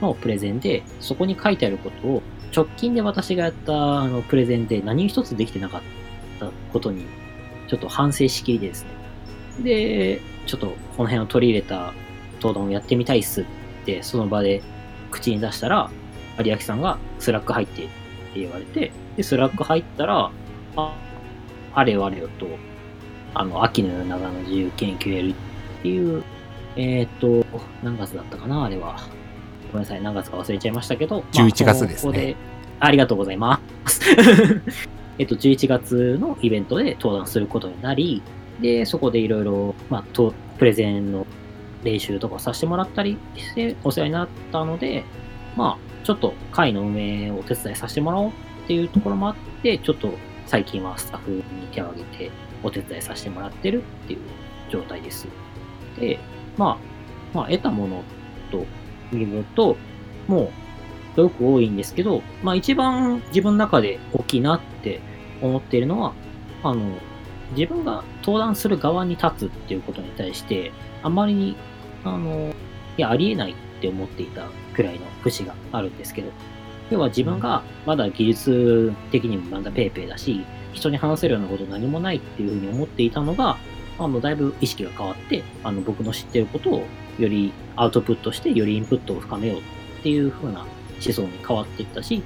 のプレゼンで、そこに書いてあることを、直近で私がやったあのプレゼンで何一つできてなかったことに、ちょっと反省しきりでですね。で、ちょっとこの辺を取り入れた登壇をやってみたいっすって、その場で口に出したら、有明さんがスラック入ってって言われて、で、スラック入ったら、あ、あれよあれよと、あの、秋の夜長の自由研究やるっていう、えっ、と、何月だったかな、あれは。ごめんなさい、何月か忘れちゃいましたけど。11月ですねここでありがとうございます。えっと、11月のイベントで登壇することになり、で、そこでいろいろ、まあ、と、プレゼンの練習とかさせてもらったりして、お世話になったので、まあ、ちょっと会の運営をお手伝いさせてもらおうっていうところもあって、ちょっと最近はスタッフに手を挙げてお手伝いさせてもらってるっていう状態です。で、まあ、まあ、得たものというと、もう、すごく多いんですけど、まあ一番自分の中で大きいなって思っているのは、あの、自分が登壇する側に立つっていうことに対して、あまりに、あの、いや、ありえないって思っていたくらいの節があるんですけど、要は自分がまだ技術的にもまだペーペーだし、人に話せるようなこと何もないっていうふうに思っていたのが、あの、だいぶ意識が変わって、あの、僕の知ってることをよりアウトプットして、よりインプットを深めようっていうふうな思想に変わっていったし、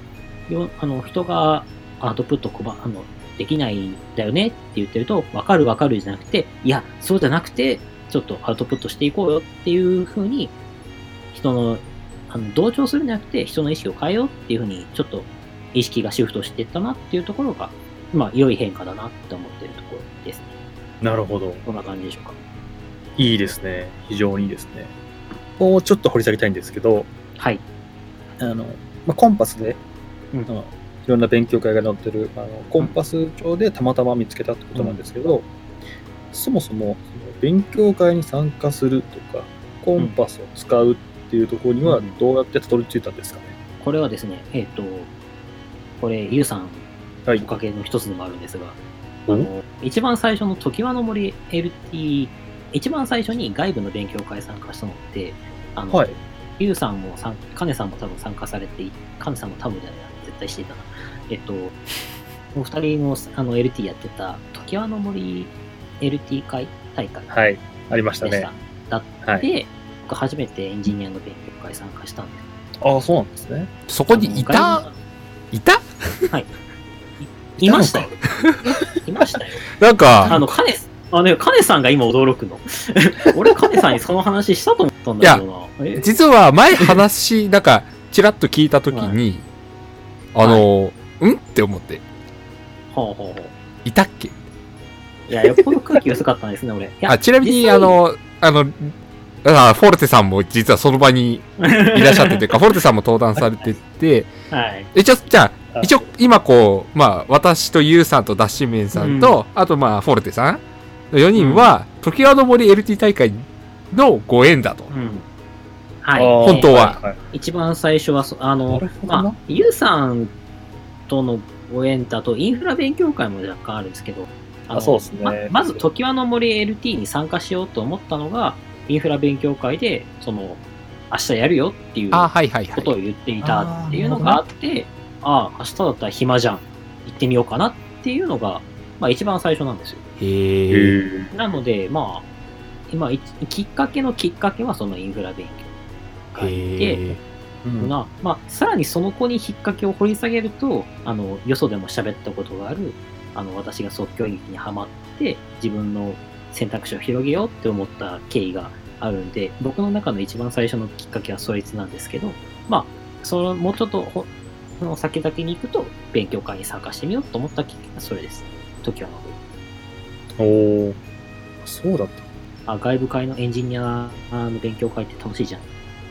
よあの、人がアウトプットこば、あの、できないんだよねって言ってると、わかるわかるじゃなくて、いや、そうじゃなくて、ちょっとアウトプットしていこうよっていうふうに、人の、あの、同調するんじゃなくて、人の意識を変えようっていうふうに、ちょっと意識がシフトしていったなっていうところが、まあ、良い変化だなって思ってるところですね。なるほど。こんな感じでしょうか。いいですね。非常にいいですね。もうちょっと掘り下げたいんですけど、はい。あの、まあ、コンパスで、うんいろんな勉強会が載ってる、あのコンパス帳でたまたま見つけたってことなんですけど、そもそもその勉強会に参加するとか、コンパスを使うっていうところにはうんどうやってたどり着いたんですかね？これはですね、えっ、と、これ、ゆうさんはいおかげの一つでもあるんですが、お？あの一番最初の常盤の森 LT、一番最初に外部の勉強会参加したのって、あの、はい。ゆうさんも参、かねさんも多分参加されてい、かねさんも多分じゃないな、絶対していたな。えっと、お二人のあの LT やってた、常盤の森 LT 会大会はい。ありました。ね。だっはい。て、僕初めてエンジニアの勉強会参加したんです。ああ、そうなんですね。そこにいた？外いた？部はい。いいましたよ。いましたよ。なんか、あの、カネ、あのね、カネさんが今驚くの。俺、カネさんにその話したと思ったんだけどな。え？実は前話、なんか、ちらっと聞いたときに、あの、ん？って思って、ほうほうほう。いたっけ？いや、よっぽど空気薄かったんですね、俺。あ、ちなみに、あの、あの、あフォルテさんも実はその場にいらっしゃっててか、フォルテさんも登壇されてて、はい。一応、じゃあ、あ一応、今こう、まあ、私とユウさんとダッシュメンさんと、あとまあ、フォルテさんの4人は、時輪の森 LT 大会のご縁だと。うん。はい。本当は。いい一番最初はそ、あなのまあ、ユウさんとのご縁だと、インフラ勉強会も若干あるんですけど、のあそうですねままず、時輪の森 LT に参加しようと思ったのが、インフラ勉強会で、その、明日やるよっていうあ、はいはいはい。ことを言っていたっていうのがあって、ああ、明日だったら暇じゃん。行ってみようかなっていうのが、まあ一番最初なんですよ。へ。なので、まあ、今、いきっかけのきっかけはそのインフラ勉強会で、うんが、まあ、さらにその子に引っ掛けを掘り下げると、あの、よそでも喋ったことがある、あの、私が即興劇にハマって、自分の選択肢を広げようって思った経緯があるんで、僕の中の一番最初のきっかけはそいつなんですけど、まあ、その、もうちょっとほ、その先々に行くと、勉強会に参加してみようと思ったきっかけがそれです。時はのおお。そうだった。あ、外部会のエンジニアの勉強会って楽しいじゃん。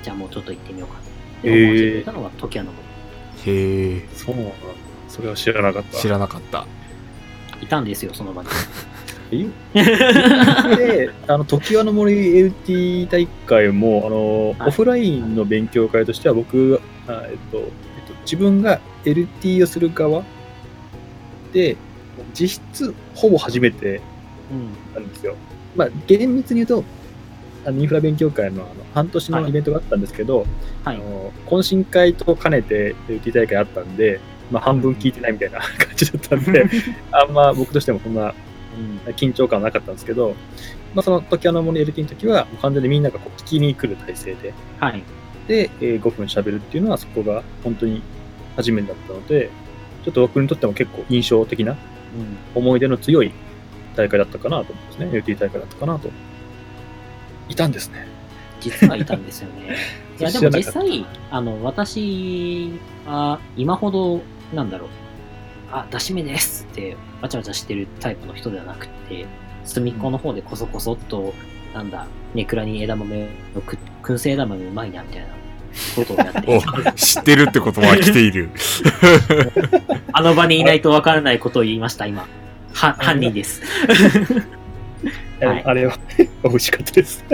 じゃあもうちょっと行ってみようか。へーで思わせてたのが時はのへえ。そうなんだ。それは知らなかった。知らなかった。いたんですよ、その場に。え？で、あの、時輪の森 LT 大会も、あの、はいオフラインの勉強会としては、僕、あえっと、えっと、自分が LT をする側で、実質、ほぼ初めてうん。なんですよ。まあ、厳密に言うと、あのインフラ勉強会のあの半年のイベントがあったんですけど、はいあ。の懇親会と兼ねて LT 大会あったんで、まあ、半分聞いてないみたいな 感じだったんで、あんま僕としてもそんなうん。緊張感はなかったんですけど、まあ、その時あの森 LT の時は、完全にみんながこう聞きに来る体制で、はい。で、えー5分喋るっていうのは、そこが本当に初めてだったので、ちょっと僕にとっても結構印象的な思い出の強い大会だったかなと思うんですね。LT 大会だったかなと。いたんですね。実はいたんですよね。いや、でも実際、あの、私は今ほど、なんだろう、あ、出し目ですって、わちゃわちゃしてるタイプの人ではなくて、隅っこの方でこそこそっと、なんだ、ネクラに枝豆のく、燻製枝豆うまいな、みたいなことをやって。知ってるってことは来ている。あの場にいないとわからないことを言いました、今。は、犯人です。はいあれは 美味しかったです。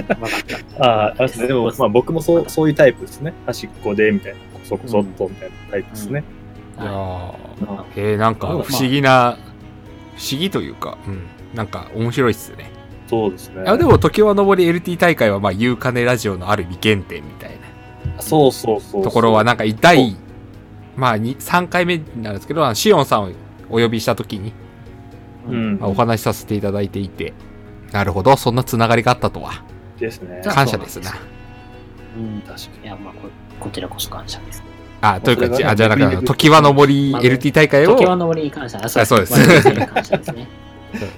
ああ、ね。でも、まあ僕もそう、そういうタイプですね。端っこで、みたいな。こそこそっと、みたいなタイプですね。いやはーえー、なんか不思議な、不思議というか、うん、なんか面白いっすね。そうですね。いやでも、時は昇り LT 大会は、まあ、ゆうかねラジオのある意味原点みたいなそうそうそう。ところは、なんか、そ第、まあ、に3回目になるんですけど、シオンさんをお呼びしたときに、い。うんまあお話しさせていただいていて、なるほど、そんなつながりがあったとは、ですね。感謝ですな。うん。確かいや、まあこ、こちらこそ感謝です。あ、というか、ねあじゃあ、なんか、時は昇りまあ LT 大会を、時はの森に感謝。ああそうですですね。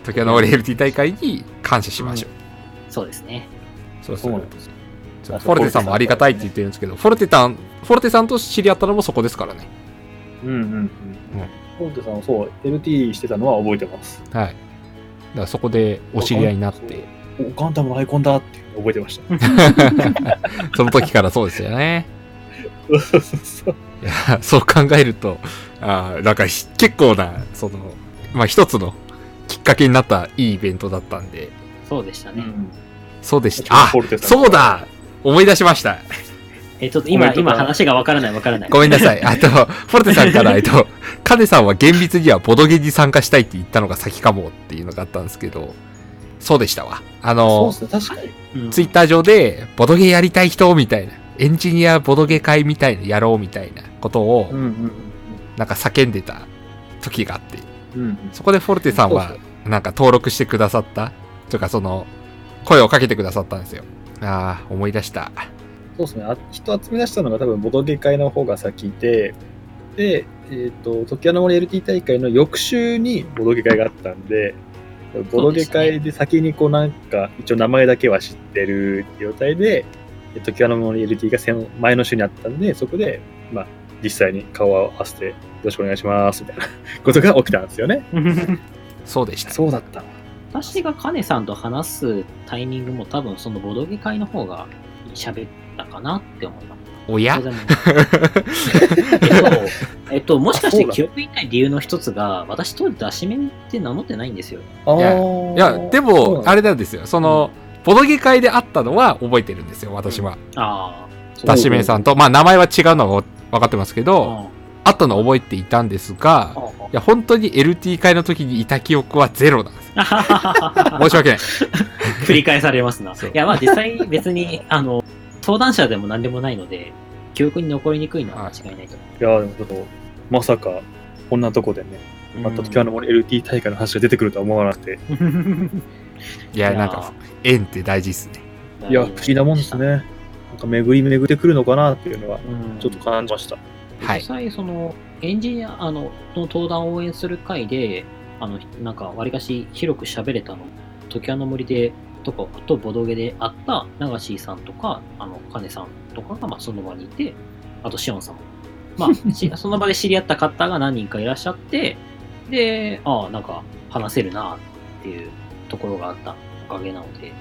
時は昇り LT 大会に感謝しましょう。そうですね。そうそうなんです。そうフォルテさんもありがたいって言ってるんですけど、フォルテさん、フォルテさんと知り合ったのもそこですからね。うんうんうん。ポンテさんはそう、LT してたのは覚えてます。はい。だからそこでお知り合いになって、おガンダムのアイコンだって覚えてました。その時からそうですよね。そうそうそう。いや、そう考えると、あーなんかひ結構な、その、まあ一つのきっかけになったいいイベントだったんで、そうでしたね。そうでした。あそうだ思い出しました。え、ちょっと今、今話がわからないわからない。ごめんなさい。あと、フォルテさんから、えっと、カネさんは厳密にはボドゲに参加したいって言ったのが先かもっていうのがあったんですけど、そうでしたわ。あそうので、すね、確かに。うんツイッター上で、ボドゲやりたい人みたいな、エンジニアボドゲ会みたいなやろうみたいなことをう、んうんなんか叫んでた時があって、うん。うんそこでフォルテさんはなんか登録してくださった？とか、その、声をかけてくださったんですよ。ああ、思い出した。そうですね。あ人集め出したのが多分ボドゲ会の方が先で、で、えっ、と、時の森 LT 大会の翌週にボドゲ会があったんで、ボドゲ会で先にこうなんか、一応名前だけは知ってる状態で、で時の森 LT が先前の週にあったんで、そこで、まあ、実際に顔を合わせて、よろしくお願いします、みたいなことが起きたんですよね。そうでした。そうだった。私がカネさんと話すタイミングも多分そのボドゲ会の方が喋ったかなって思います。おや？えっと、えっと、もしかして記憶にない理由の一つが、私当時出し面って名乗ってないんですよ。あいやーいや、でも、あれなんですよ。その、ボドゲ会で会ったのは覚えてるんですよ、私は。ああ。そうダシメンさんと、まあ名前は違うのは分かってますけど、あ会ったのは覚えていたんですが、あいや、本当に LT 会の時にいた記憶はゼロなんです。申し訳ない。繰り返されますな。いや、まあ実際別に、あの、登壇者でも何でもないので、記憶に残りにくいのは間違いないと思いや、でもちょっと、まさか、こんなとこでね、う。また時の森 LT 大会の話が出てくるとは思わなくて、いや、なんか、縁って大事っすね。いや、不思議なもんですね。。なんか巡り巡ってくるのかなっていうのは、うんちょっと感じました。はい実際、その、エンジニア、あの、の登壇を応援する会で、あの、なんか、わりかし広く喋れたの、時の森で、とか、とボドゲで会った流しさんとか、あの、カネさんとかが、まあ、その場にいて、あと、シオンさんも。まあ、しその場で知り合った方が何人かいらっしゃって、で、ああ、なんか、話せるな、っていうところがあったおかげなので、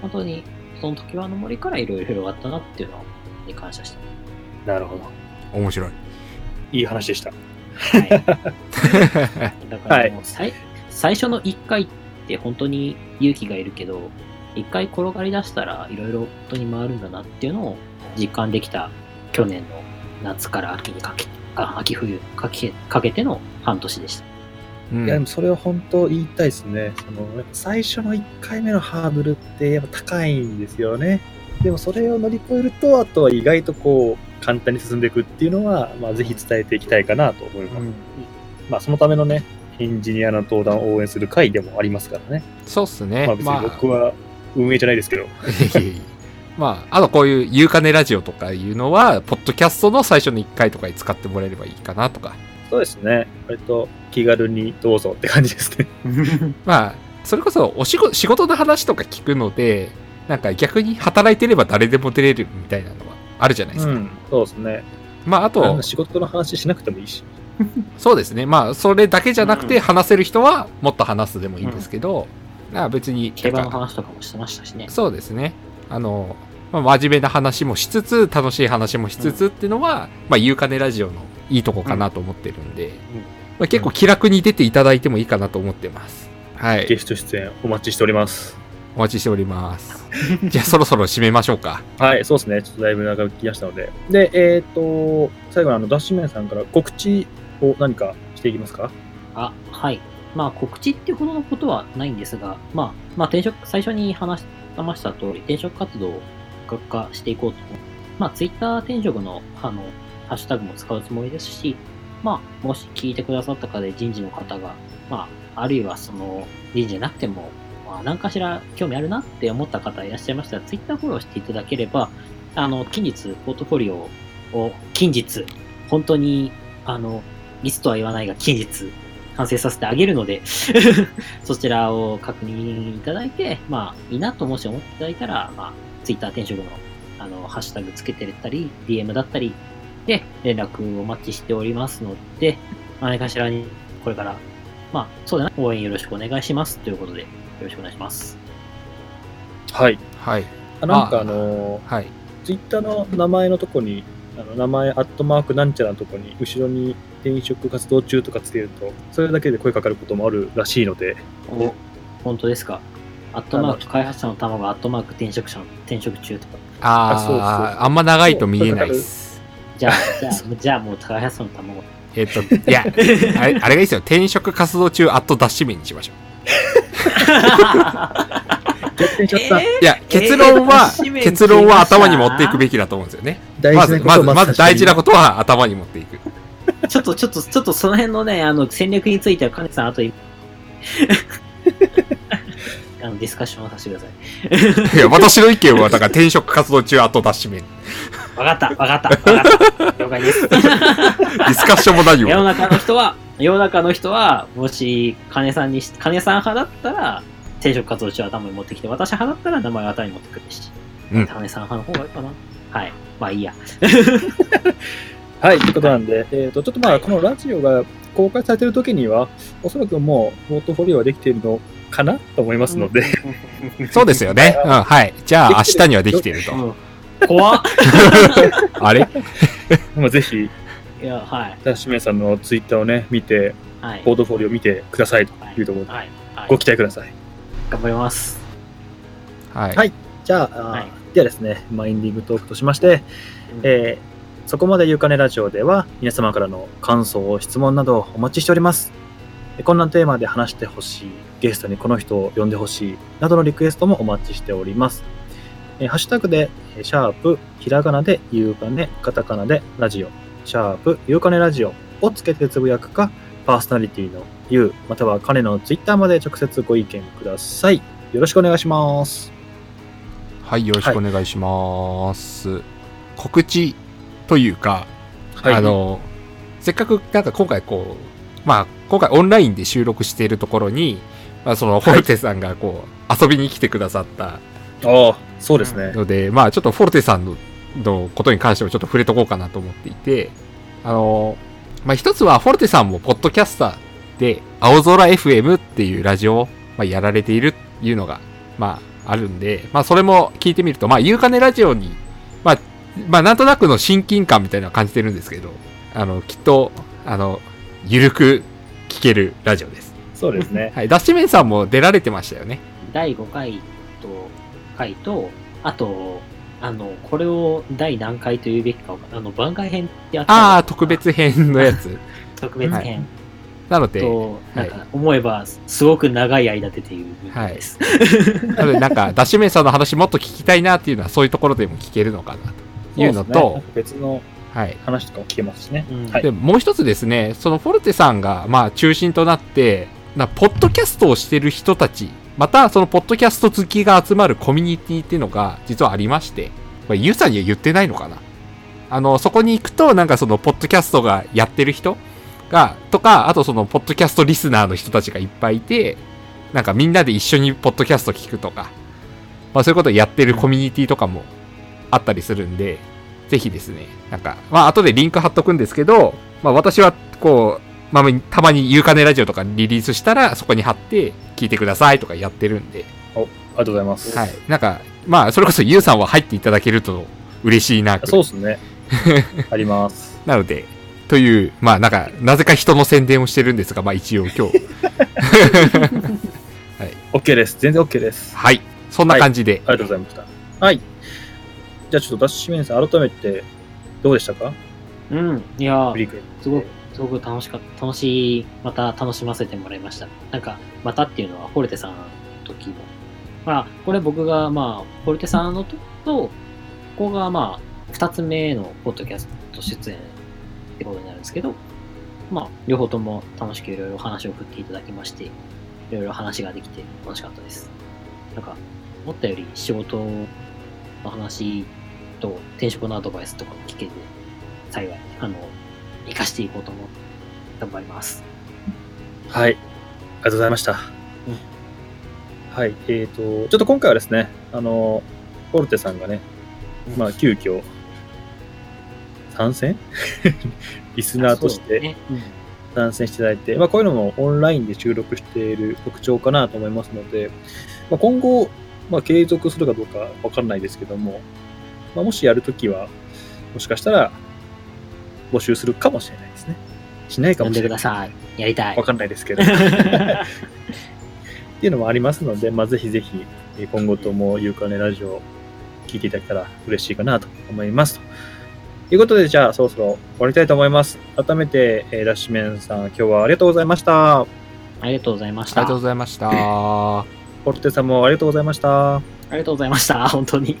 本当に、その時はの森からいろいろ広がったなっていうのに感謝してなるほど。面白い。いい話でした。はい。だからもうは最、最初の1回って本当に勇気がいるけど、1回転がり出したらいろいろ本当に回るんだなっていうのを実感できた去年の夏から秋にかけあ秋冬かけかけての半年でした。うんいや、でもそれは本当言いたいですね。その、やっぱ最初の1回目のハードルってやっぱ高いんですよね。でもそれを乗り越えると、あとは意外とこう、簡単に進んでいくっていうのは、まあぜひ伝えていきたいかなと思います。まあそのためのね、エンジニアの登壇を応援する会でもありますからね。そうっすね。まあ別に僕は運営じゃないですけど。まあ、あとこういう、ゆうかねラジオとかいうのは、ポッドキャストの最初の1回とかに使ってもらえればいいかなとか。そうですね。割と気軽にどうぞって感じですね。まあ、それこそお仕事、仕事の話とか聞くので、なんか逆に働いてれば誰でも出れるみたいなのはあるじゃないですか。うん、そうですね。まあ、ああとの、仕事の話しなくてもいいし。そうですね。まあ、それだけじゃなくて、うん話せる人はもっと話すでもいいんですけど、まあ別に、競馬の話とかもしてましたしね。そうですね。あの、まあ、真面目な話もしつつ、楽しい話もしつつっていうのは、まあ、ゆうかねラジオのいいとこかなと思ってるんで、まあ、結構気楽に出ていただいてもいいかなと思ってます。はい。ゲスト出演お待ちしております。お待ちしております。じゃあ、そろそろ締めましょうか。はい、そうですね。ちょっとだいぶ長引きましたので。で、えっ、と、最後にあの、ダッシュメンさんから告知を何かしていきますか？あ、はい。まあ、告知ってほどのことはないんですが、まあ、まあ、転職、最初に話しました通り、転職活動を本格化していこうと。まあ、ツイッター転職の、あの、ハッシュタグも使うつもりですし、まあ、もし聞いてくださった方で人事の方が、まあ、あるいはその、人事じゃなくても、まあ、何かしら興味あるなって思った方いらっしゃいましたら、ツイッターフォローしていただければ、あの、近日、ポートフォリオを、近日、本当に、あの、いつとは言わないが、近日、完成させてあげるので、そちらを確認いただいて、まあ、いいなともし思っていただいたら、まあ、ツイッター転職の、あの、ハッシュタグつけてたり、DM だったり、で、連絡をお待ちしておりますので、何かしらに、これから、まあ、そうだな、応援よろしくお願いします。ということで、よろしくお願いします。はい。はい。あなんかあのはい。ツイッターの名前のとこに、あの名前、アットマークなんちゃらのとこに、後ろに転職活動中とかつけると、それだけで声かかることもあるらしいので、お、本当ですか？アットマーク、開発者の卵、アットマーク転職者の転職中とか。ああそうそうあ、あんま長いと見えないです。じゃあ、じゃあ、じゃあもう開発者の卵。えっと、いや、あれあれがいいですよ。転職活動中、アットダッシュ面にしましょう。逆転しちゃった。いや、結論は、ダッシュ面結論は頭に持っていくべきだと思うんですよね。まずまず、まず大事なと。ことは頭に持っていく。ちょっと、ちょっと、ちょっとその辺のね、あの、戦略については、金さん、あと、あの、ディスカッションをさせてください。いや、私の意見は、だから転職活動中、アットダッシュ面。わかった、わかった、わかった。了解です。ディスカッションも何も。世の中の人は、世の中の人は、もし、金さんにし、金さん派だったら、転職活動中は頭に持ってきて、私派だったら名前は頭に持ってくるし、うん金さん派の方がいいかな。はい。まあいいや。はい、ということなんで、えっ、と、ちょっとまあ、このラジオが公開されてる時には、おそらくもう、ポートフォリオはできているのかなと思いますので、そうですよね。うん、はい。じゃあ、明日にはできてると。うん怖っ。あれ？まあぜひ、いや、はい。ダッシュメンさんのツイッターをね、見て、はい。ポートフォリオを見てくださいというところで、はい。はいご期待ください。頑張ります。はい。はいじゃあ、はいではですね、マインディングトークとしまして、えーそこまでゆうかねラジオでは皆様からの感想、質問などお待ちしております。こんなテーマで話してほしい、ゲストにこの人を呼んでほしい、などのリクエストもお待ちしております。えハッシュタグで、シャープ、ひらがなでゆうかね、カタカナでラジオ、シャープ、ゆうかねラジオをつけてつぶやくか、パーソナリティのゆう、または彼のツイッターまで直接ご意見ください。よろしくお願いします。はい、よろしくお願いします。告知というか、はい、あの、せっかくなんか今回こう、まあ、今回オンラインで収録しているところに、まあ、その、フォルテさんがこう、遊びに来てくださったああ、そうですね。ので、まあ、ちょっとフォルテさんののことに関してもちょっと触れとこうかなと思っていて、あの、まあ、一つはフォルテさんもポッドキャスターで、青空 FM っていうラジオを、まあ、やられているっていうのが、まあ、あるんで、まあ、それも聞いてみると、まあ、ゆうかねラジオに、まあ、まあ、なんとなくの親近感みたいなのは感じてるんですけど、あの、きっと、あの、ゆるく聞けるラジオです。そうですね。はい。ダッシュメンさんも出られてましたよね。第5回と、回と、あと、あの、これを第何回と言うべきかあの、番外編ってやったああ、特別編のやつ。特別編なので、と、なんか、思えば、すごく長い間出ている部分です。なので、なんか、ダッシュメンさんの話もっと聞きたいなっていうのは、そういうところでも聞けるのかなというのと、ね別のはい。話とかも聞けますしね。うんはいで、もう一つですね、そのフォルテさんが、まあ、中心となって、なポッドキャストをしてる人たち、また、そのポッドキャスト好きが集まるコミュニティっていうのが、実はありまして、まあ、ユウさんには言ってないのかなあの、そこに行くと、なんかその、ポッドキャストがやってる人が、とか、あとその、ポッドキャストリスナーの人たちがいっぱいいて、なんかみんなで一緒にポッドキャスト聞くとか、まあそういうことをやってるコミュニティとかもあったりするんで、ぜひですね、なんか、まあ後でリンク貼っとくんですけど、まあ私はこう、まあたまにゆうかねラジオとかリリースしたらそこに貼って聞いてくださいとかやってるんで、おありがとうございます。はい。なんか、まあそれこそゆうさんは入っていただけると嬉しいな、そうですね。あります。なので、という、まあなんか、なぜか人の宣伝をしてるんですが、まあ一応今日、OK です。全然 OK です。はい。そんな感じで、ありがとうございました。はい。じゃあちょっとダッシュメンさん、改めてどうでしたか？うん。いや。すごく、すごく楽しかった。楽しい、また楽しませてもらいました。なんか、またっていうのは、フォルテさんの時も。まあ、これ僕が、まあ、フォルテさんの時と、ここが、まあ、二つ目のポッドキャスト出演ってことになるんですけど、まあ、両方とも楽しくいろいろ話を振っていただきまして、いろいろ話ができて楽しかったです。なんか、思ったより仕事の話と転職のアドバイスとかも聞けて、幸い、あの、活かしていこうと思って頑張ります。はい。ありがとうございました。はい。えっ、と、ちょっと今回はですね、あの、フォルテさんがね、まあ、急遽、参戦？リスナーとして参戦していただいて、まあ、こういうのもオンラインで収録している特徴かなと思いますので、まあ、今後、まあ、継続するかどうかわかんないですけども、まあ、もしやるときは、もしかしたら募集するかもしれないですね。しないかもしれない。でください。やりたいわ。かんないですけど。っていうのもありますので、まあ、ぜひぜひ、えー今後ともゆうかねラジオを聞いていただけたら嬉しいかなと思います。ということで、じゃあ、そろそろ終わりたいと思います。改めて、えーラッシュメンさん、今日はありがとうございました。ありがとうございました。ありがとうございました。ポルテさんもありがとうございました。ありがとうございました。本当に。